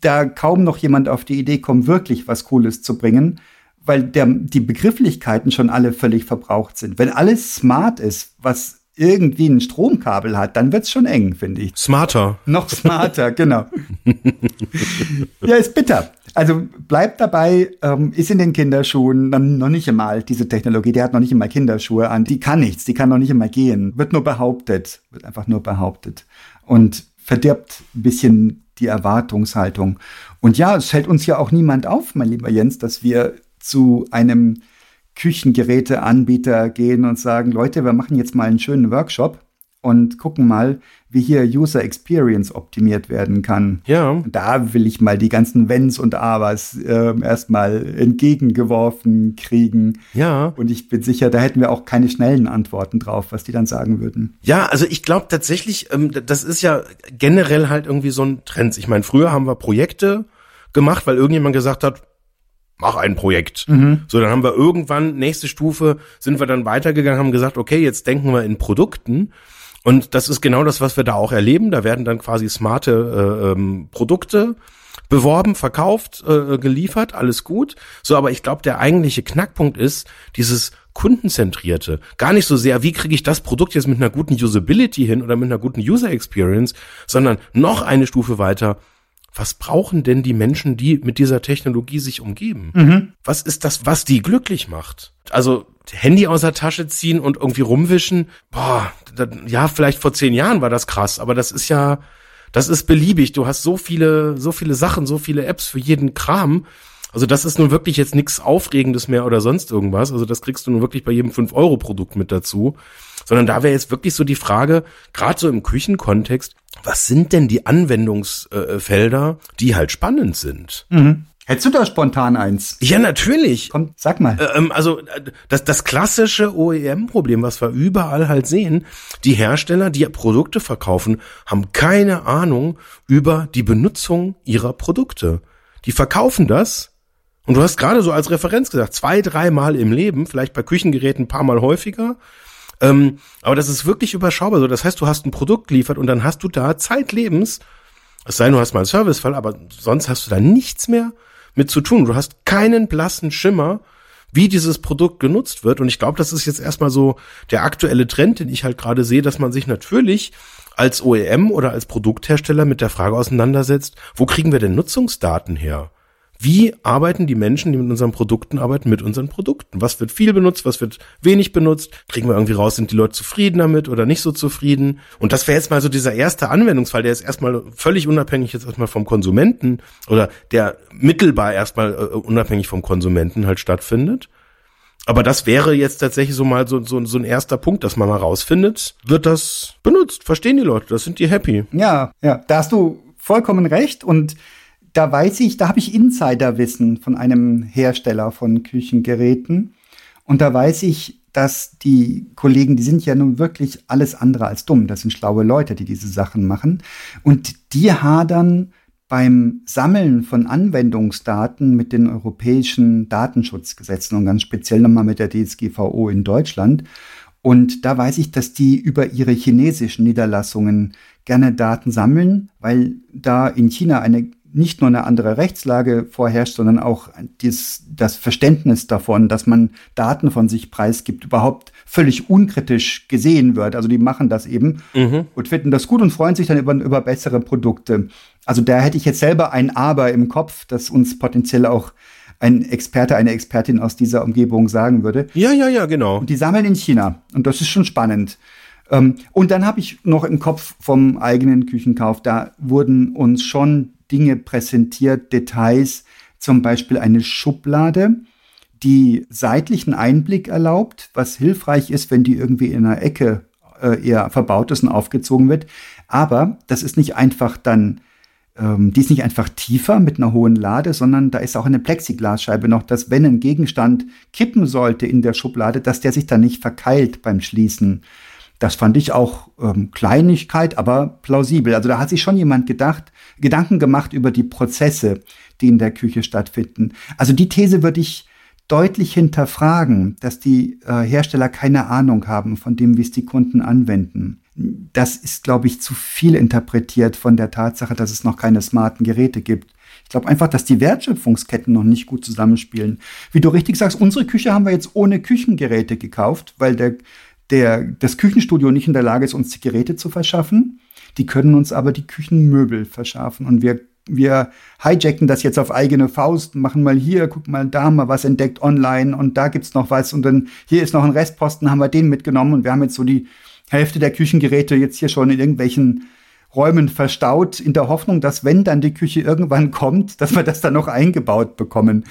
da kaum noch jemand auf die Idee kommt, wirklich was Cooles zu bringen, weil der, die Begrifflichkeiten schon alle völlig verbraucht sind. Wenn alles smart ist, was irgendwie ein Stromkabel hat, dann wird's schon eng, finde ich. Smarter. Noch smarter, genau. <laughs> ja, ist bitter. Also bleibt dabei, ähm, ist in den Kinderschuhen dann noch nicht einmal diese Technologie, der hat noch nicht einmal Kinderschuhe an, die kann nichts, die kann noch nicht einmal gehen, wird nur behauptet, wird einfach nur behauptet und verdirbt ein bisschen die Erwartungshaltung. Und ja, es hält uns ja auch niemand auf, mein lieber Jens, dass wir zu einem Küchengeräteanbieter gehen und sagen, Leute, wir machen jetzt mal einen schönen Workshop und gucken mal, wie hier User Experience optimiert werden kann. Ja. Da will ich mal die ganzen Wenns und Abers äh, erstmal entgegengeworfen kriegen. Ja. Und ich bin sicher, da hätten wir auch keine schnellen Antworten drauf, was die dann sagen würden. Ja, also ich glaube tatsächlich, ähm, das ist ja generell halt irgendwie so ein Trend. Ich meine, früher haben wir Projekte gemacht, weil irgendjemand gesagt hat, mach ein Projekt. Mhm. So, dann haben wir irgendwann, nächste Stufe, sind wir dann weitergegangen, haben gesagt, okay, jetzt denken wir in Produkten. Und das ist genau das, was wir da auch erleben. Da werden dann quasi smarte äh, ähm, Produkte beworben, verkauft, äh, geliefert, alles gut. So, aber ich glaube, der eigentliche Knackpunkt ist dieses kundenzentrierte. Gar nicht so sehr, wie kriege ich das Produkt jetzt mit einer guten Usability hin oder mit einer guten User Experience, sondern noch eine Stufe weiter was brauchen denn die Menschen, die mit dieser Technologie sich umgeben? Mhm. Was ist das, was die glücklich macht? Also Handy aus der Tasche ziehen und irgendwie rumwischen, boah, das, ja, vielleicht vor zehn Jahren war das krass, aber das ist ja, das ist beliebig. Du hast so viele, so viele Sachen, so viele Apps für jeden Kram. Also das ist nun wirklich jetzt nichts Aufregendes mehr oder sonst irgendwas. Also das kriegst du nun wirklich bei jedem 5-Euro-Produkt mit dazu. Sondern da wäre jetzt wirklich so die Frage, gerade so im Küchenkontext, was sind denn die Anwendungsfelder, die halt spannend sind? Mhm. Hättest du da spontan eins? Ja, natürlich. Komm, sag mal. Ähm, also das, das klassische OEM-Problem, was wir überall halt sehen, die Hersteller, die Produkte verkaufen, haben keine Ahnung über die Benutzung ihrer Produkte. Die verkaufen das und du hast gerade so als Referenz gesagt, zwei, dreimal im Leben, vielleicht bei Küchengeräten ein paar Mal häufiger. Ähm, aber das ist wirklich überschaubar. So, das heißt, du hast ein Produkt geliefert und dann hast du da zeitlebens, es sei denn, du hast mal einen Servicefall, aber sonst hast du da nichts mehr mit zu tun. Du hast keinen blassen Schimmer, wie dieses Produkt genutzt wird. Und ich glaube, das ist jetzt erstmal so der aktuelle Trend, den ich halt gerade sehe, dass man sich natürlich als OEM oder als Produkthersteller mit der Frage auseinandersetzt, wo kriegen wir denn Nutzungsdaten her? Wie arbeiten die Menschen, die mit unseren Produkten arbeiten, mit unseren Produkten? Was wird viel benutzt, was wird wenig benutzt? Kriegen wir irgendwie raus, sind die Leute zufrieden damit oder nicht so zufrieden? Und das wäre jetzt mal so dieser erste Anwendungsfall, der ist erstmal völlig unabhängig jetzt erstmal vom Konsumenten oder der mittelbar erstmal äh, unabhängig vom Konsumenten halt stattfindet. Aber das wäre jetzt tatsächlich so mal so, so, so ein erster Punkt, dass man mal rausfindet, wird das benutzt? Verstehen die Leute? Das sind die happy? Ja, ja, da hast du vollkommen recht und da weiß ich, da habe ich Insiderwissen von einem Hersteller von Küchengeräten. Und da weiß ich, dass die Kollegen, die sind ja nun wirklich alles andere als dumm. Das sind schlaue Leute, die diese Sachen machen. Und die hadern beim Sammeln von Anwendungsdaten mit den europäischen Datenschutzgesetzen und ganz speziell nochmal mit der DSGVO in Deutschland. Und da weiß ich, dass die über ihre chinesischen Niederlassungen gerne Daten sammeln, weil da in China eine nicht nur eine andere Rechtslage vorherrscht, sondern auch dies, das Verständnis davon, dass man Daten von sich preisgibt, überhaupt völlig unkritisch gesehen wird. Also die machen das eben mhm. und finden das gut und freuen sich dann über, über bessere Produkte. Also da hätte ich jetzt selber ein Aber im Kopf, das uns potenziell auch ein Experte, eine Expertin aus dieser Umgebung sagen würde. Ja, ja, ja, genau. Und die sammeln in China. Und das ist schon spannend. Ähm, und dann habe ich noch im Kopf vom eigenen Küchenkauf, da wurden uns schon Dinge präsentiert, Details, zum Beispiel eine Schublade, die seitlichen Einblick erlaubt, was hilfreich ist, wenn die irgendwie in einer Ecke äh, eher verbaut ist und aufgezogen wird. Aber das ist nicht einfach dann, ähm, die ist nicht einfach tiefer mit einer hohen Lade, sondern da ist auch eine Plexiglasscheibe noch, dass wenn ein Gegenstand kippen sollte in der Schublade, dass der sich dann nicht verkeilt beim Schließen. Das fand ich auch ähm, Kleinigkeit, aber plausibel. Also da hat sich schon jemand gedacht, Gedanken gemacht über die Prozesse, die in der Küche stattfinden. Also die These würde ich deutlich hinterfragen, dass die äh, Hersteller keine Ahnung haben von dem, wie es die Kunden anwenden. Das ist, glaube ich, zu viel interpretiert von der Tatsache, dass es noch keine smarten Geräte gibt. Ich glaube einfach, dass die Wertschöpfungsketten noch nicht gut zusammenspielen. Wie du richtig sagst, unsere Küche haben wir jetzt ohne Küchengeräte gekauft, weil der, der, das Küchenstudio nicht in der Lage ist, uns die Geräte zu verschaffen. Die können uns aber die Küchenmöbel verschaffen und wir wir hijacken das jetzt auf eigene Faust, machen mal hier, guck mal, da haben wir was entdeckt online und da gibt's noch was und dann hier ist noch ein Restposten, haben wir den mitgenommen und wir haben jetzt so die Hälfte der Küchengeräte jetzt hier schon in irgendwelchen Räumen verstaut, in der Hoffnung, dass wenn dann die Küche irgendwann kommt, dass wir das dann noch eingebaut bekommen.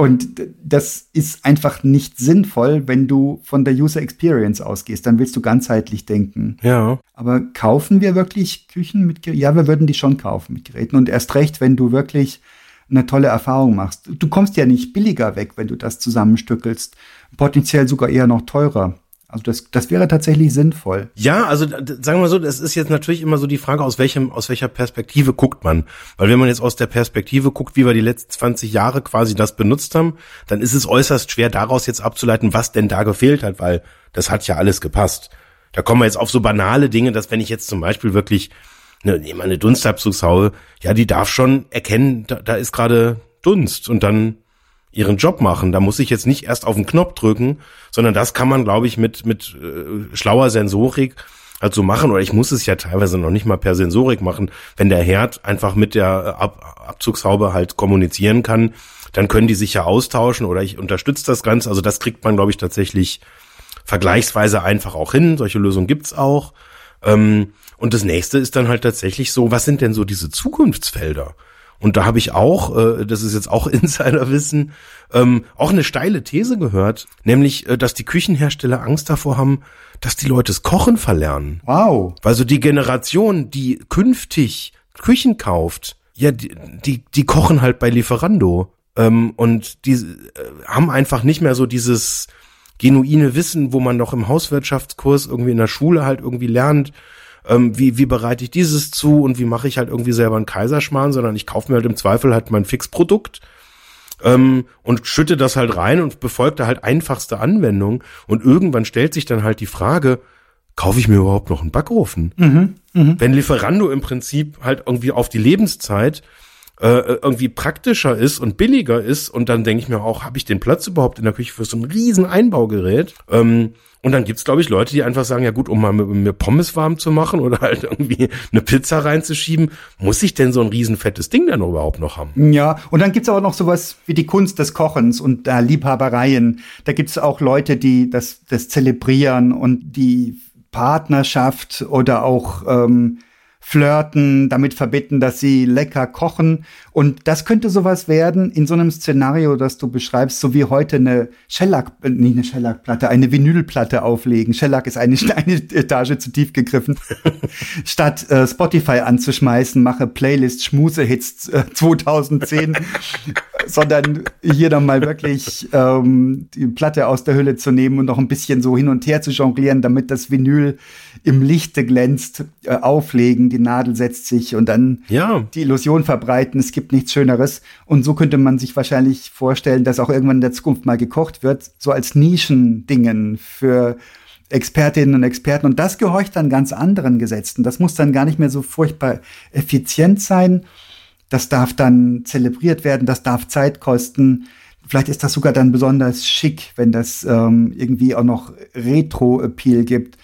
Und das ist einfach nicht sinnvoll, wenn du von der User Experience ausgehst. Dann willst du ganzheitlich denken. Ja. Aber kaufen wir wirklich Küchen mit Geräten? Ja, wir würden die schon kaufen mit Geräten. Und erst recht, wenn du wirklich eine tolle Erfahrung machst. Du kommst ja nicht billiger weg, wenn du das zusammenstückelst. Potenziell sogar eher noch teurer. Also das, das wäre tatsächlich sinnvoll. Ja, also sagen wir mal so, das ist jetzt natürlich immer so die Frage, aus welchem, aus welcher Perspektive guckt man. Weil wenn man jetzt aus der Perspektive guckt, wie wir die letzten 20 Jahre quasi das benutzt haben, dann ist es äußerst schwer daraus jetzt abzuleiten, was denn da gefehlt hat, weil das hat ja alles gepasst. Da kommen wir jetzt auf so banale Dinge, dass wenn ich jetzt zum Beispiel wirklich eine, eine Dunstabzugshaube, ja, die darf schon erkennen, da, da ist gerade Dunst und dann ihren Job machen. Da muss ich jetzt nicht erst auf den Knopf drücken, sondern das kann man, glaube ich, mit, mit äh, schlauer Sensorik halt so machen. Oder ich muss es ja teilweise noch nicht mal per Sensorik machen. Wenn der Herd einfach mit der äh, Ab Abzugshaube halt kommunizieren kann, dann können die sich ja austauschen oder ich unterstütze das Ganze. Also das kriegt man, glaube ich, tatsächlich vergleichsweise einfach auch hin. Solche Lösungen gibt's auch. Ähm, und das nächste ist dann halt tatsächlich so, was sind denn so diese Zukunftsfelder? Und da habe ich auch, äh, das ist jetzt auch <laughs> Insiderwissen, ähm, auch eine steile These gehört, nämlich, äh, dass die Küchenhersteller Angst davor haben, dass die Leute das Kochen verlernen. Wow. Weil so die Generation, die künftig Küchen kauft, ja, die, die, die kochen halt bei Lieferando. Ähm, und die äh, haben einfach nicht mehr so dieses genuine Wissen, wo man noch im Hauswirtschaftskurs irgendwie in der Schule halt irgendwie lernt, ähm, wie, wie bereite ich dieses zu und wie mache ich halt irgendwie selber einen Kaiserschmarrn, sondern ich kaufe mir halt im Zweifel halt mein Fixprodukt ähm, und schütte das halt rein und befolge da halt einfachste Anwendung und irgendwann stellt sich dann halt die Frage, kaufe ich mir überhaupt noch einen Backofen? Mhm, mh. Wenn Lieferando im Prinzip halt irgendwie auf die Lebenszeit äh, irgendwie praktischer ist und billiger ist und dann denke ich mir auch, habe ich den Platz überhaupt in der Küche für so ein riesen Einbaugerät? Ähm, und dann gibt's, glaube ich, Leute, die einfach sagen, ja gut, um mal mir Pommes warm zu machen oder halt irgendwie eine Pizza reinzuschieben, muss ich denn so ein riesenfettes Ding dann überhaupt noch haben? Ja, und dann gibt's aber noch sowas wie die Kunst des Kochens und äh, Liebhabereien. Da gibt's auch Leute, die das, das zelebrieren und die Partnerschaft oder auch ähm, flirten, damit verbieten, dass sie lecker kochen. Und das könnte sowas werden in so einem Szenario, das du beschreibst, so wie heute eine Shellac, äh, nicht eine Shellac-Platte, eine Vinylplatte auflegen. Shellac ist eine, <laughs> eine Etage zu tief gegriffen. <laughs> Statt äh, Spotify anzuschmeißen, mache Playlist Schmusehits äh, <laughs> 2010, sondern hier dann mal wirklich ähm, die Platte aus der Hülle zu nehmen und noch ein bisschen so hin und her zu jonglieren, damit das Vinyl im Lichte glänzt, äh, auflegen, die Nadel setzt sich und dann ja. die Illusion verbreiten, es gibt nichts Schöneres. Und so könnte man sich wahrscheinlich vorstellen, dass auch irgendwann in der Zukunft mal gekocht wird, so als Nischendingen für Expertinnen und Experten. Und das gehorcht dann ganz anderen Gesetzen. Das muss dann gar nicht mehr so furchtbar effizient sein. Das darf dann zelebriert werden, das darf Zeit kosten. Vielleicht ist das sogar dann besonders schick, wenn das ähm, irgendwie auch noch Retro-Appeal gibt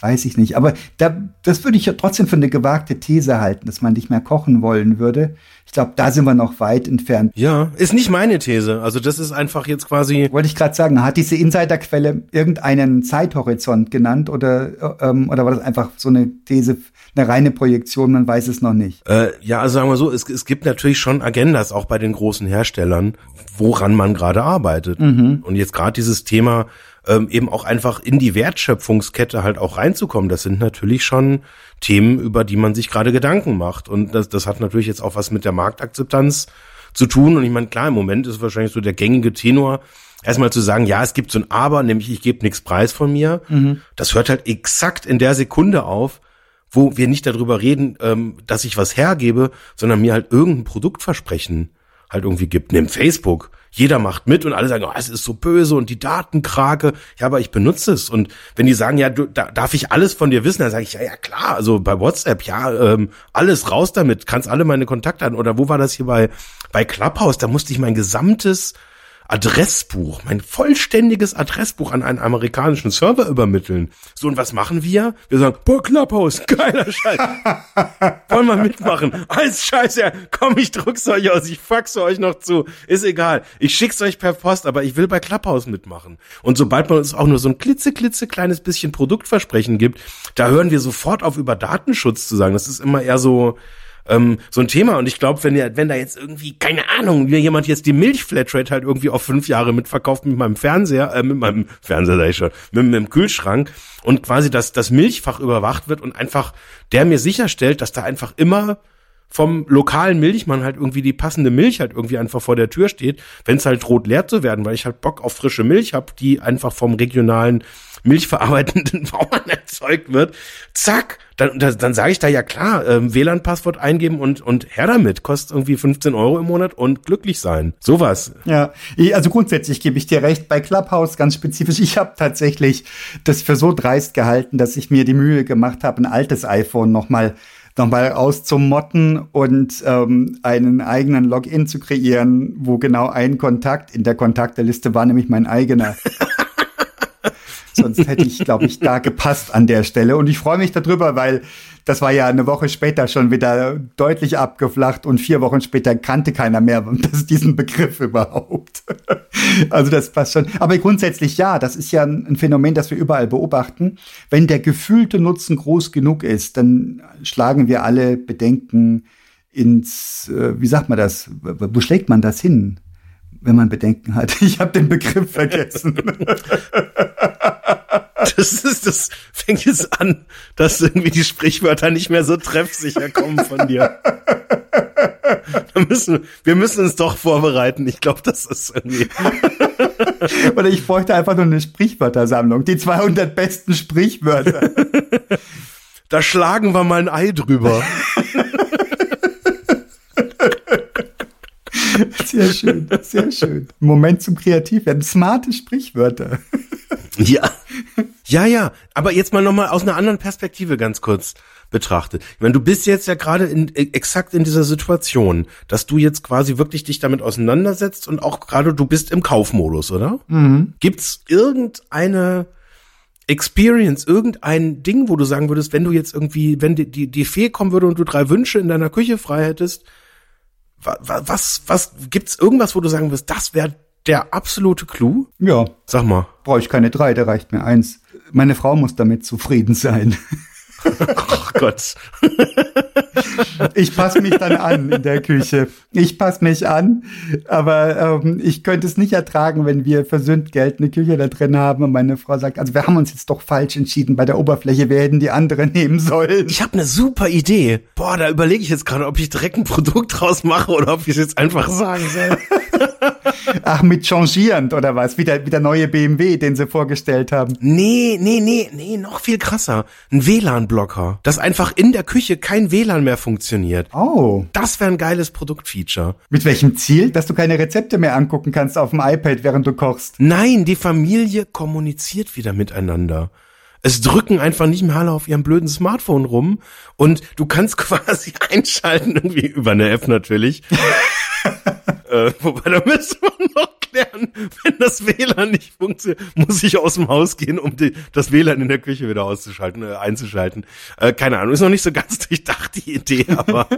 weiß ich nicht. Aber da, das würde ich ja trotzdem für eine gewagte These halten, dass man nicht mehr kochen wollen würde. Ich glaube, da sind wir noch weit entfernt. Ja, ist nicht meine These. Also das ist einfach jetzt quasi. Wollte ich gerade sagen, hat diese Insiderquelle irgendeinen Zeithorizont genannt oder, ähm, oder war das einfach so eine These, eine reine Projektion, man weiß es noch nicht? Äh, ja, also sagen wir so, es, es gibt natürlich schon Agendas, auch bei den großen Herstellern, woran man gerade arbeitet. Mhm. Und jetzt gerade dieses Thema ähm, eben auch einfach in die Wertschöpfungskette halt auch reinzukommen. Das sind natürlich schon Themen, über die man sich gerade Gedanken macht. Und das, das hat natürlich jetzt auch was mit der Marktakzeptanz zu tun. Und ich meine, klar, im Moment ist wahrscheinlich so der gängige Tenor, erstmal zu sagen, ja, es gibt so ein Aber, nämlich ich gebe nichts preis von mir. Mhm. Das hört halt exakt in der Sekunde auf, wo wir nicht darüber reden, ähm, dass ich was hergebe, sondern mir halt irgendein Produktversprechen halt irgendwie gibt. Nimm Facebook. Jeder macht mit und alle sagen, oh, es ist so böse und die Datenkrake. Ja, aber ich benutze es. Und wenn die sagen, ja, du, da, darf ich alles von dir wissen, dann sage ich, ja, ja, klar. Also bei WhatsApp, ja, ähm, alles raus damit. Kannst alle meine Kontakte an. Oder wo war das hier bei, bei Clubhouse? Da musste ich mein gesamtes Adressbuch, mein vollständiges Adressbuch an einen amerikanischen Server übermitteln. So, und was machen wir? Wir sagen, boah, Clubhouse, <laughs> geiler Scheiß. Wollen wir mitmachen? Alles scheiße, komm, ich druck's euch aus, ich faxe euch noch zu. Ist egal. Ich schick's euch per Post, aber ich will bei Clubhouse mitmachen. Und sobald man uns auch nur so ein klitze, klitze kleines bisschen Produktversprechen gibt, da hören wir sofort auf über Datenschutz zu sagen. Das ist immer eher so, ähm, so ein Thema. Und ich glaube, wenn, der, wenn da jetzt irgendwie, keine Ahnung, mir jemand jetzt die Milchflatrate halt irgendwie auf fünf Jahre mitverkauft mit meinem Fernseher, äh, mit meinem Fernseher sag ich schon, mit, mit dem Kühlschrank und quasi das, das Milchfach überwacht wird und einfach der mir sicherstellt, dass da einfach immer vom lokalen Milchmann halt irgendwie die passende Milch halt irgendwie einfach vor der Tür steht, wenn es halt droht leer zu werden, weil ich halt Bock auf frische Milch habe, die einfach vom regionalen milchverarbeitenden <laughs> Bauern erzeugt wird, zack, dann, dann, dann sage ich da ja klar, ähm, WLAN-Passwort eingeben und, und her damit, kostet irgendwie 15 Euro im Monat und glücklich sein. Sowas. Ja, also grundsätzlich gebe ich dir recht, bei Clubhouse ganz spezifisch, ich habe tatsächlich das für so dreist gehalten, dass ich mir die Mühe gemacht habe, ein altes iPhone nochmal nochmal auszumotten und ähm, einen eigenen Login zu kreieren, wo genau ein Kontakt in der Kontakteliste war, nämlich mein eigener. <laughs> Sonst hätte ich, glaube ich, da gepasst an der Stelle. Und ich freue mich darüber, weil das war ja eine Woche später schon wieder deutlich abgeflacht und vier Wochen später kannte keiner mehr diesen Begriff überhaupt. also das passt schon. Aber grundsätzlich ja, das ist ja ein Phänomen, das wir überall beobachten. Wenn der gefühlte Nutzen groß genug ist, dann schlagen wir alle Bedenken ins, äh, wie sagt man das, wo schlägt man das hin? Wenn man Bedenken hat. <laughs> Ich habe den Begriff vergessen. Das ist, das fängt jetzt an, dass irgendwie die Sprichwörter nicht mehr so treffsicher kommen von dir. Da müssen, wir müssen uns doch vorbereiten. Ich glaube, das ist irgendwie. <laughs> Oder ich bräuchte einfach nur eine Sprichwörtersammlung. Die 200 besten Sprichwörter. Da schlagen wir mal ein Ei drüber. <laughs> <laughs> Sehr schön, sehr schön. Moment zum Kreativwerden. Smarte Sprichwörter. <laughs> Ja. Ja, ja. Aber jetzt mal nochmal aus einer anderen Perspektive ganz kurz betrachtet. Ich meine, du bist jetzt ja gerade in, e, exakt in dieser Situation, dass du jetzt quasi wirklich dich damit auseinandersetzt und auch gerade du bist im Kaufmodus, oder? Mhm. Gibt's irgendeine Experience, irgendein Ding, wo du sagen würdest, wenn du jetzt irgendwie, wenn die, die, die Fee kommen würde und du drei Wünsche in deiner Küche frei hättest, was, was, was gibt's irgendwas, wo du sagen wirst, das wäre der absolute Clou? Ja. Sag mal. Brauche ich keine drei, da reicht mir eins. Meine Frau muss damit zufrieden sein. <laughs> oh Gott. Ich passe mich dann an in der Küche. Ich passe mich an, aber ähm, ich könnte es nicht ertragen, wenn wir versöhnt Geld eine Küche da drin haben und meine Frau sagt, also wir haben uns jetzt doch falsch entschieden bei der Oberfläche, wir hätten die andere <laughs> nehmen sollen. Ich habe eine super Idee. Boah, da überlege ich jetzt gerade, ob ich direkt ein Produkt draus mache oder ob ich es jetzt einfach sagen soll. <laughs> Ach, mit changierend oder was? Wie der, wie der neue BMW, den sie vorgestellt haben. Nee, nee, nee, nee, noch viel krasser. Ein WLAN-Blocker. Dass einfach in der Küche kein WLAN mehr funktioniert. Oh. Das wäre ein geiles Produktfeature. Mit welchem Ziel? Dass du keine Rezepte mehr angucken kannst auf dem iPad, während du kochst. Nein, die Familie kommuniziert wieder miteinander. Es drücken einfach nicht mehr alle auf ihrem blöden Smartphone rum und du kannst <laughs> quasi einschalten, irgendwie über eine App natürlich. <laughs> Äh, <laughs> wobei, da müsste man noch klären, wenn das WLAN nicht funktioniert, muss ich aus dem Haus gehen, um die, das WLAN in der Küche wieder auszuschalten, äh, einzuschalten. Äh, keine Ahnung, ist noch nicht so ganz <laughs> durchdacht, die Idee, aber,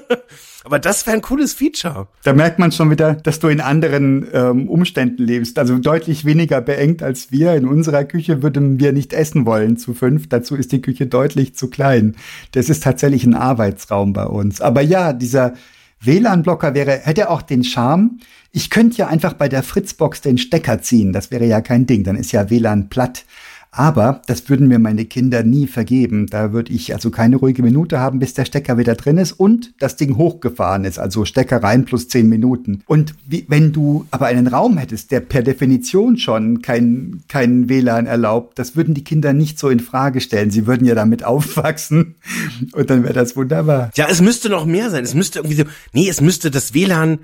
<laughs> aber das wäre ein cooles Feature. Da merkt man schon wieder, dass du in anderen ähm, Umständen lebst, also deutlich weniger beengt als wir. In unserer Küche würden wir nicht essen wollen zu fünf, dazu ist die Küche deutlich zu klein. Das ist tatsächlich ein Arbeitsraum bei uns. Aber ja, dieser WLAN-Blocker wäre, hätte auch den Charme. Ich könnte ja einfach bei der Fritzbox den Stecker ziehen. Das wäre ja kein Ding. Dann ist ja WLAN platt. Aber das würden mir meine Kinder nie vergeben. Da würde ich also keine ruhige Minute haben, bis der Stecker wieder drin ist und das Ding hochgefahren ist. Also Stecker rein plus zehn Minuten. Und wie, wenn du aber einen Raum hättest, der per Definition schon kein, kein WLAN erlaubt, das würden die Kinder nicht so in Frage stellen. Sie würden ja damit aufwachsen <laughs> und dann wäre das wunderbar. Ja, es müsste noch mehr sein. Es müsste irgendwie so, nee, es müsste das WLAN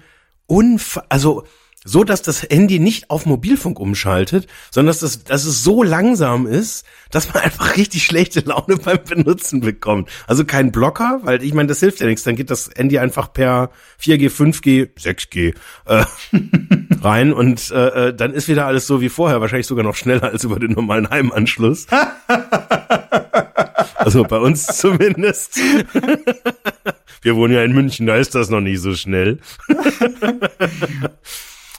unfa also so, dass das Handy nicht auf Mobilfunk umschaltet, sondern dass, das, dass es so langsam ist, dass man <laughs> einfach richtig schlechte Laune beim Benutzen bekommt. Also kein Blocker, weil ich meine, das hilft ja nichts. Dann geht das Handy einfach per 4G, 5G, 6G äh, <laughs> rein und äh, äh, dann ist wieder alles so wie vorher, wahrscheinlich sogar noch schneller als über den normalen Heimanschluss. <laughs> also bei uns zumindest. Wir wohnen ja in München, da ist das noch nicht so schnell.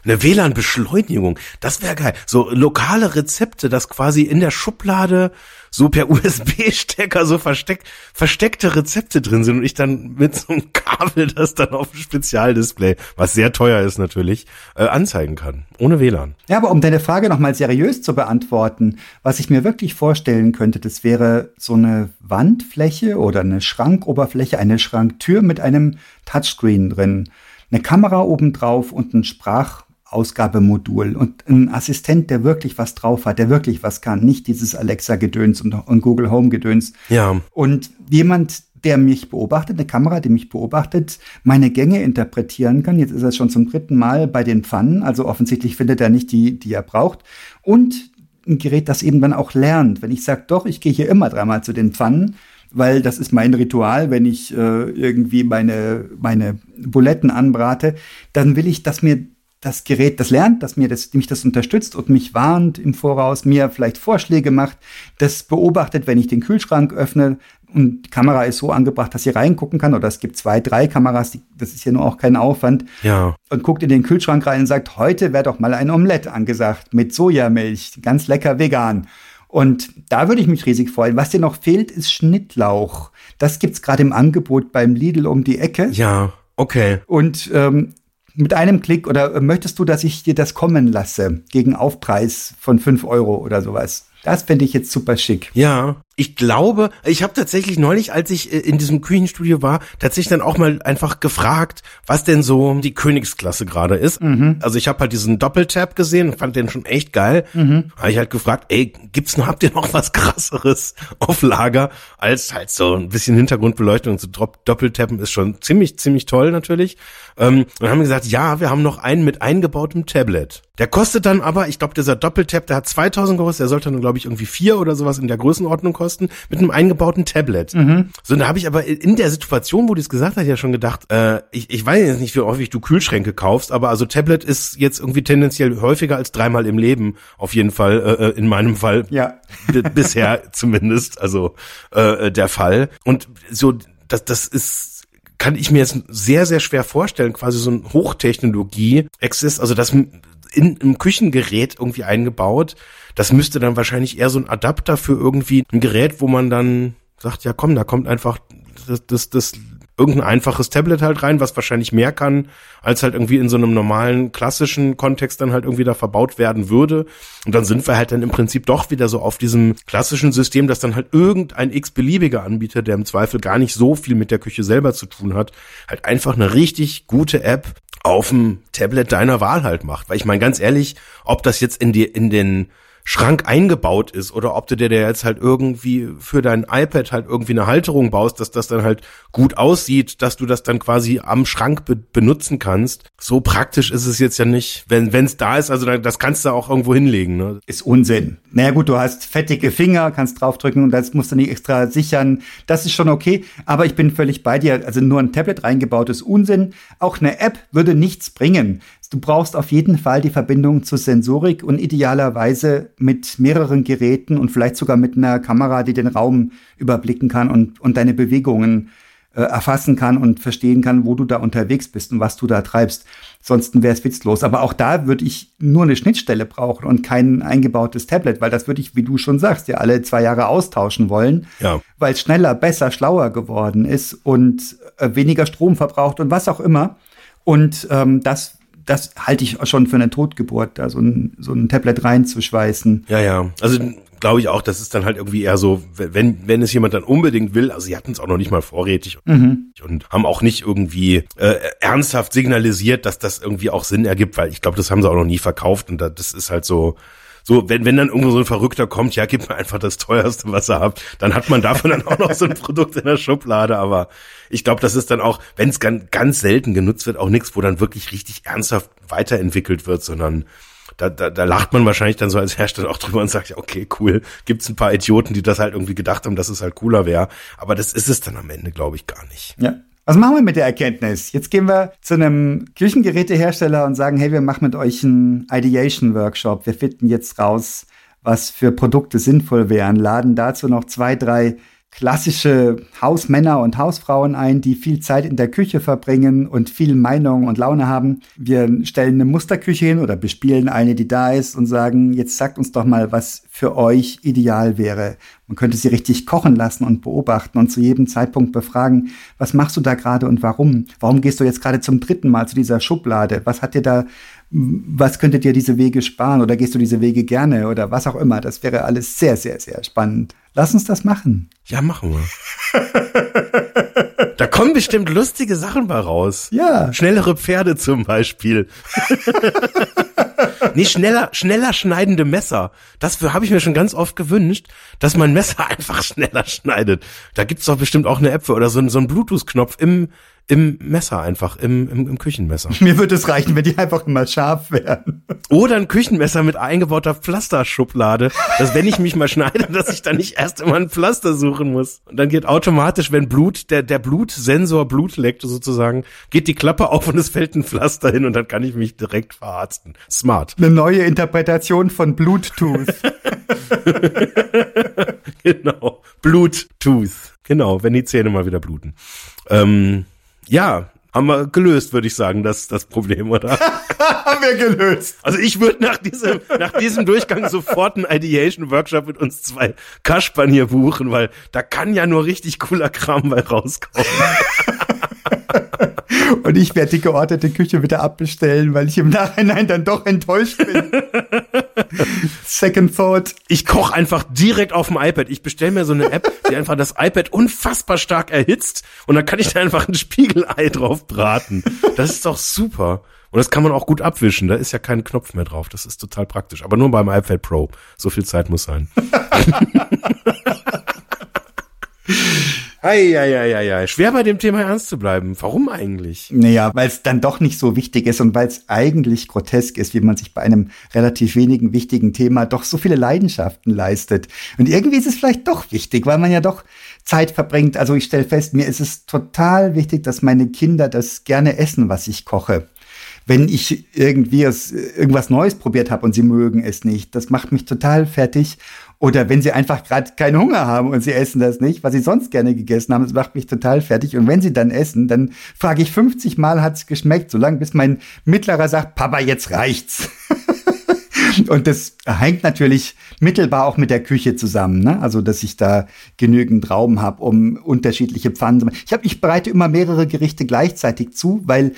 Eine WLAN-Beschleunigung, das wäre geil. So lokale Rezepte, das quasi in der Schublade so per <laughs> USB-Stecker so versteck, versteckte Rezepte drin sind und ich dann mit so einem Kabel das dann auf dem Spezialdisplay, was sehr teuer ist natürlich, äh, anzeigen kann. Ohne WLAN. Ja, aber um deine Frage nochmal seriös zu beantworten, was ich mir wirklich vorstellen könnte, das wäre so eine Wandfläche oder eine Schrankoberfläche, eine Schranktür mit einem Touchscreen drin, eine Kamera obendrauf und ein Sprach Ausgabemodul und ein Assistent, der wirklich was drauf hat, der wirklich was kann, nicht dieses Alexa-Gedöns und, und Google Home-Gedöns. Ja. Und jemand, der mich beobachtet, eine Kamera, die mich beobachtet, meine Gänge interpretieren kann. Jetzt ist er schon zum dritten Mal bei den Pfannen, also offensichtlich findet er nicht die, die er braucht. Und ein Gerät, das eben dann auch lernt. Wenn ich sage, doch, ich gehe hier immer dreimal zu den Pfannen, weil das ist mein Ritual, wenn ich äh, irgendwie meine, meine Buletten anbrate, dann will ich, dass mir das Gerät das lernt, dass mir das, mich das unterstützt und mich warnt im Voraus, mir vielleicht Vorschläge macht, das beobachtet, wenn ich den Kühlschrank öffne und die Kamera ist so angebracht, dass sie reingucken kann oder es gibt zwei, drei Kameras, die, das ist ja nur auch kein Aufwand. Ja. Und guckt in den Kühlschrank rein und sagt, heute wäre doch mal ein Omelette angesagt mit Sojamilch, ganz lecker vegan. Und da würde ich mich riesig freuen. Was dir noch fehlt, ist Schnittlauch. Das gibt's gerade im Angebot beim Lidl um die Ecke. Ja, okay. Und ähm, mit einem Klick oder möchtest du, dass ich dir das kommen lasse gegen Aufpreis von fünf Euro oder sowas? Das fände ich jetzt super schick. Ja, ich glaube, ich habe tatsächlich neulich, als ich äh, in diesem Küchenstudio war, tatsächlich dann auch mal einfach gefragt, was denn so die Königsklasse gerade ist. Mhm. Also ich habe halt diesen Doppeltap gesehen und fand den schon echt geil. Mhm. Habe ich halt gefragt, ey, gibt's noch, habt ihr noch was krasseres auf Lager als halt so ein bisschen Hintergrundbeleuchtung und so Doppeltappen ist schon ziemlich, ziemlich toll natürlich. Ähm, und haben gesagt, ja, wir haben noch einen mit eingebautem Tablet. Der kostet dann aber, ich glaube, dieser Doppeltap, der hat 2000 gekostet, der sollte dann, glaube ich, irgendwie vier oder sowas in der Größenordnung kosten, mit einem eingebauten Tablet. Mhm. So, da habe ich aber in der Situation, wo du es gesagt hast, ja schon gedacht, äh, ich, ich weiß jetzt nicht, wie häufig du Kühlschränke kaufst, aber also Tablet ist jetzt irgendwie tendenziell häufiger als dreimal im Leben, auf jeden Fall, äh, äh in meinem Fall. Ja. <laughs> bisher zumindest, also äh, der Fall. Und so, das, das ist kann ich mir jetzt sehr, sehr schwer vorstellen, quasi so ein Hochtechnologie-Exist, also das in einem Küchengerät irgendwie eingebaut. Das müsste dann wahrscheinlich eher so ein Adapter für irgendwie ein Gerät, wo man dann sagt, ja komm, da kommt einfach das, das, das irgendein einfaches Tablet halt rein, was wahrscheinlich mehr kann, als halt irgendwie in so einem normalen, klassischen Kontext dann halt irgendwie da verbaut werden würde. Und dann sind wir halt dann im Prinzip doch wieder so auf diesem klassischen System, dass dann halt irgendein x-beliebiger Anbieter, der im Zweifel gar nicht so viel mit der Küche selber zu tun hat, halt einfach eine richtig gute App auf dem Tablet deiner Wahl halt macht. Weil ich meine, ganz ehrlich, ob das jetzt in die, in den Schrank eingebaut ist oder ob du dir jetzt halt irgendwie für dein iPad halt irgendwie eine Halterung baust, dass das dann halt gut aussieht, dass du das dann quasi am Schrank be benutzen kannst. So praktisch ist es jetzt ja nicht, wenn es da ist, also das kannst du auch irgendwo hinlegen. Ne? Ist Unsinn. Naja gut, du hast fettige Finger, kannst draufdrücken und das musst du nicht extra sichern. Das ist schon okay, aber ich bin völlig bei dir. Also nur ein Tablet reingebaut ist Unsinn. Auch eine App würde nichts bringen. Du brauchst auf jeden Fall die Verbindung zur Sensorik und idealerweise mit mehreren Geräten und vielleicht sogar mit einer Kamera, die den Raum überblicken kann und, und deine Bewegungen äh, erfassen kann und verstehen kann, wo du da unterwegs bist und was du da treibst. Sonst wäre es witzlos. Aber auch da würde ich nur eine Schnittstelle brauchen und kein eingebautes Tablet, weil das würde ich, wie du schon sagst, ja alle zwei Jahre austauschen wollen, ja. weil es schneller, besser, schlauer geworden ist und äh, weniger Strom verbraucht und was auch immer. Und ähm, das das halte ich schon für eine Totgeburt, da so ein, so ein Tablet reinzuschweißen. Ja, ja. Also glaube ich auch, das ist dann halt irgendwie eher so, wenn, wenn es jemand dann unbedingt will, also sie hatten es auch noch nicht mal vorrätig mhm. und haben auch nicht irgendwie äh, ernsthaft signalisiert, dass das irgendwie auch Sinn ergibt, weil ich glaube, das haben sie auch noch nie verkauft und das ist halt so, So, wenn, wenn dann irgendwo so ein Verrückter kommt, ja, gib mir einfach das teuerste, was ihr habt, dann hat man davon dann auch noch so ein Produkt in der Schublade. Aber ich glaube, das ist dann auch, wenn es ganz, ganz selten genutzt wird, auch nichts, wo dann wirklich richtig ernsthaft weiterentwickelt wird, sondern da, da, da lacht man wahrscheinlich dann so als Hersteller auch drüber und sagt, ja, okay, cool, gibt's ein paar Idioten, die das halt irgendwie gedacht haben, dass es halt cooler wäre. Aber das ist es dann am Ende, glaube ich, gar nicht. Ja. Was machen wir mit der Erkenntnis? Jetzt gehen wir zu einem Küchengerätehersteller und sagen, hey, wir machen mit euch einen Ideation-Workshop. Wir finden jetzt raus, was für Produkte sinnvoll wären, laden dazu noch zwei, drei klassische Hausmänner und Hausfrauen ein, die viel Zeit in der Küche verbringen und viel Meinung und Laune haben. Wir stellen eine Musterküche hin oder bespielen eine, die da ist und sagen, jetzt sagt uns doch mal, was für euch ideal wäre. Man könnte sie richtig kochen lassen und beobachten und zu jedem Zeitpunkt befragen, was machst du da gerade und warum? Warum gehst du jetzt gerade zum dritten Mal zu dieser Schublade? Was hat dir da was könntet ihr diese Wege sparen oder gehst du diese Wege gerne oder was auch immer. Das wäre alles sehr, sehr, sehr spannend. Lass uns das machen. Ja, machen wir. da kommen bestimmt lustige Sachen bei raus. Ja. Schnellere Pferde zum Beispiel. <laughs> nee, schneller, schneller schneidende Messer. Das habe ich mir schon ganz oft gewünscht, dass mein Messer <laughs> einfach schneller schneidet. Da gibt's doch bestimmt auch eine App für oder so, so ein Bluetooth-Knopf im, im Messer einfach, im, im, im Küchenmesser. Mir würde es reichen, wenn die einfach immer scharf wären. Oder ein Küchenmesser mit eingebauter Pflasterschublade, dass wenn ich mich mal schneide, dass ich dann nicht erst immer ein Pflaster suchen muss. Und dann geht automatisch, wenn Blut, der, der Blutsensor Blut leckt sozusagen, geht die Klappe auf und es fällt ein Pflaster hin und dann kann ich mich direkt verarzten. Smart. Eine neue Interpretation von Bluetooth. <laughs> <laughs> genau. Bluetooth. Genau, wenn die Zähne mal wieder bluten. Ähm, ja, haben wir gelöst, würde ich sagen, das das Problem, oder? <laughs> haben wir gelöst. Also ich würde nach diesem nach diesem Durchgang sofort einen Ideation Workshop mit uns zwei Kaspern hier buchen, weil da kann ja nur richtig cooler Kram bei rauskommen. <laughs> Und ich werde die geordnete Küche wieder abbestellen, weil ich im Nachhinein dann doch enttäuscht bin. <laughs> Second Thought. Ich koche einfach direkt auf dem iPad. Ich bestelle mir so eine App, die einfach das iPad unfassbar stark erhitzt und dann kann ich da einfach ein Spiegelei drauf braten. Das ist doch super. Und das kann man auch gut abwischen. Da ist ja kein Knopf mehr drauf. Das ist total praktisch. Aber nur beim iPad Pro. So viel Zeit muss sein. <laughs> <laughs> Eieieiei. Schwer bei dem Thema ernst zu bleiben. Warum eigentlich? Naja, weil es dann doch nicht so wichtig ist und weil es eigentlich grotesk ist, wie man sich bei einem relativ wenigen wichtigen Thema doch so viele Leidenschaften leistet. Und irgendwie ist es vielleicht doch wichtig, weil man ja doch Zeit verbringt. Also ich stelle fest, mir ist es total wichtig, dass meine Kinder das gerne essen, was ich koche wenn ich irgendwie irgendwas Neues probiert habe und sie mögen es nicht. Das macht mich total fertig. Oder wenn sie einfach gerade keinen Hunger haben und sie essen das nicht, was sie sonst gerne gegessen haben, das macht mich total fertig. Und wenn sie dann essen, dann frage ich 50 Mal, hat es geschmeckt, solange bis mein Mittlerer sagt, Papa, jetzt reicht's. <laughs> Und das hängt natürlich mittelbar auch mit der Küche zusammen, ne? Also, dass ich da genügend Raum habe, um unterschiedliche Pfannen zu machen. Ich, hab, ich bereite immer mehrere Gerichte gleichzeitig zu, weil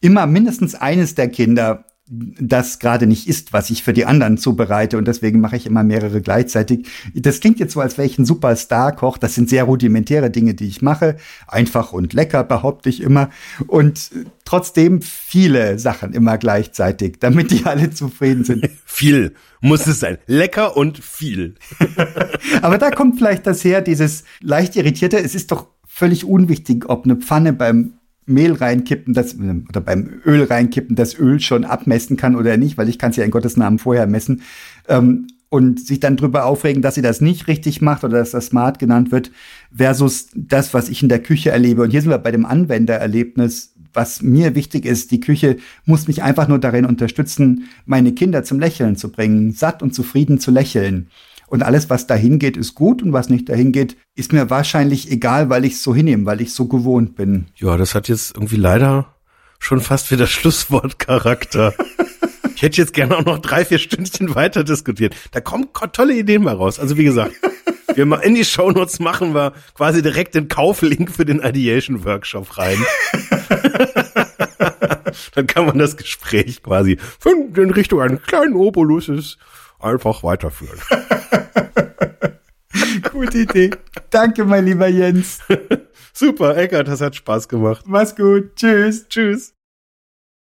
immer mindestens eines der Kinder das gerade nicht ist, was ich für die anderen zubereite und deswegen mache ich immer mehrere gleichzeitig. Das klingt jetzt so, als wäre ich ein Superstar-Koch. Das sind sehr rudimentäre Dinge, die ich mache. Einfach und lecker, behaupte ich immer. Und trotzdem viele Sachen immer gleichzeitig, damit die alle zufrieden sind. <laughs> viel muss es sein. Lecker und viel. <laughs> Aber da kommt vielleicht das her, dieses leicht irritierte. Es ist doch völlig unwichtig, ob eine Pfanne beim Mehl reinkippen, das, oder beim Öl reinkippen, das Öl schon abmessen kann oder nicht, weil ich kann es ja in Gottes Namen vorher messen. Ähm, und sich dann drüber aufregen, dass sie das nicht richtig macht oder dass das smart genannt wird, versus das, was ich in der Küche erlebe. Und hier sind wir bei dem Anwendererlebnis. Was mir wichtig ist, die Küche muss mich einfach nur darin unterstützen, meine Kinder zum Lächeln zu bringen, satt und zufrieden zu lächeln. Und alles, was dahin geht, ist gut und was nicht dahin geht, ist mir wahrscheinlich egal, weil ich es so hinnehme, weil ich so gewohnt bin. Ja, das hat jetzt irgendwie leider schon fast wieder <laughs> Schlusswortcharakter. ich hätte jetzt gerne auch noch drei, vier Stündchen weiter diskutiert. Da kommen tolle Ideen mal raus. Also wie gesagt, wir mal in die Shownotes machen wir quasi direkt den Kauflink für den Ideation Workshop rein. <laughs> Dann kann man das Gespräch quasi in Richtung eines kleinen Obolusses einfach weiterführen. <laughs> Gute Idee. Danke, mein lieber Jens. Super, Eckert, das hat Spaß gemacht. Mach's gut. Tschüss. Tschüss.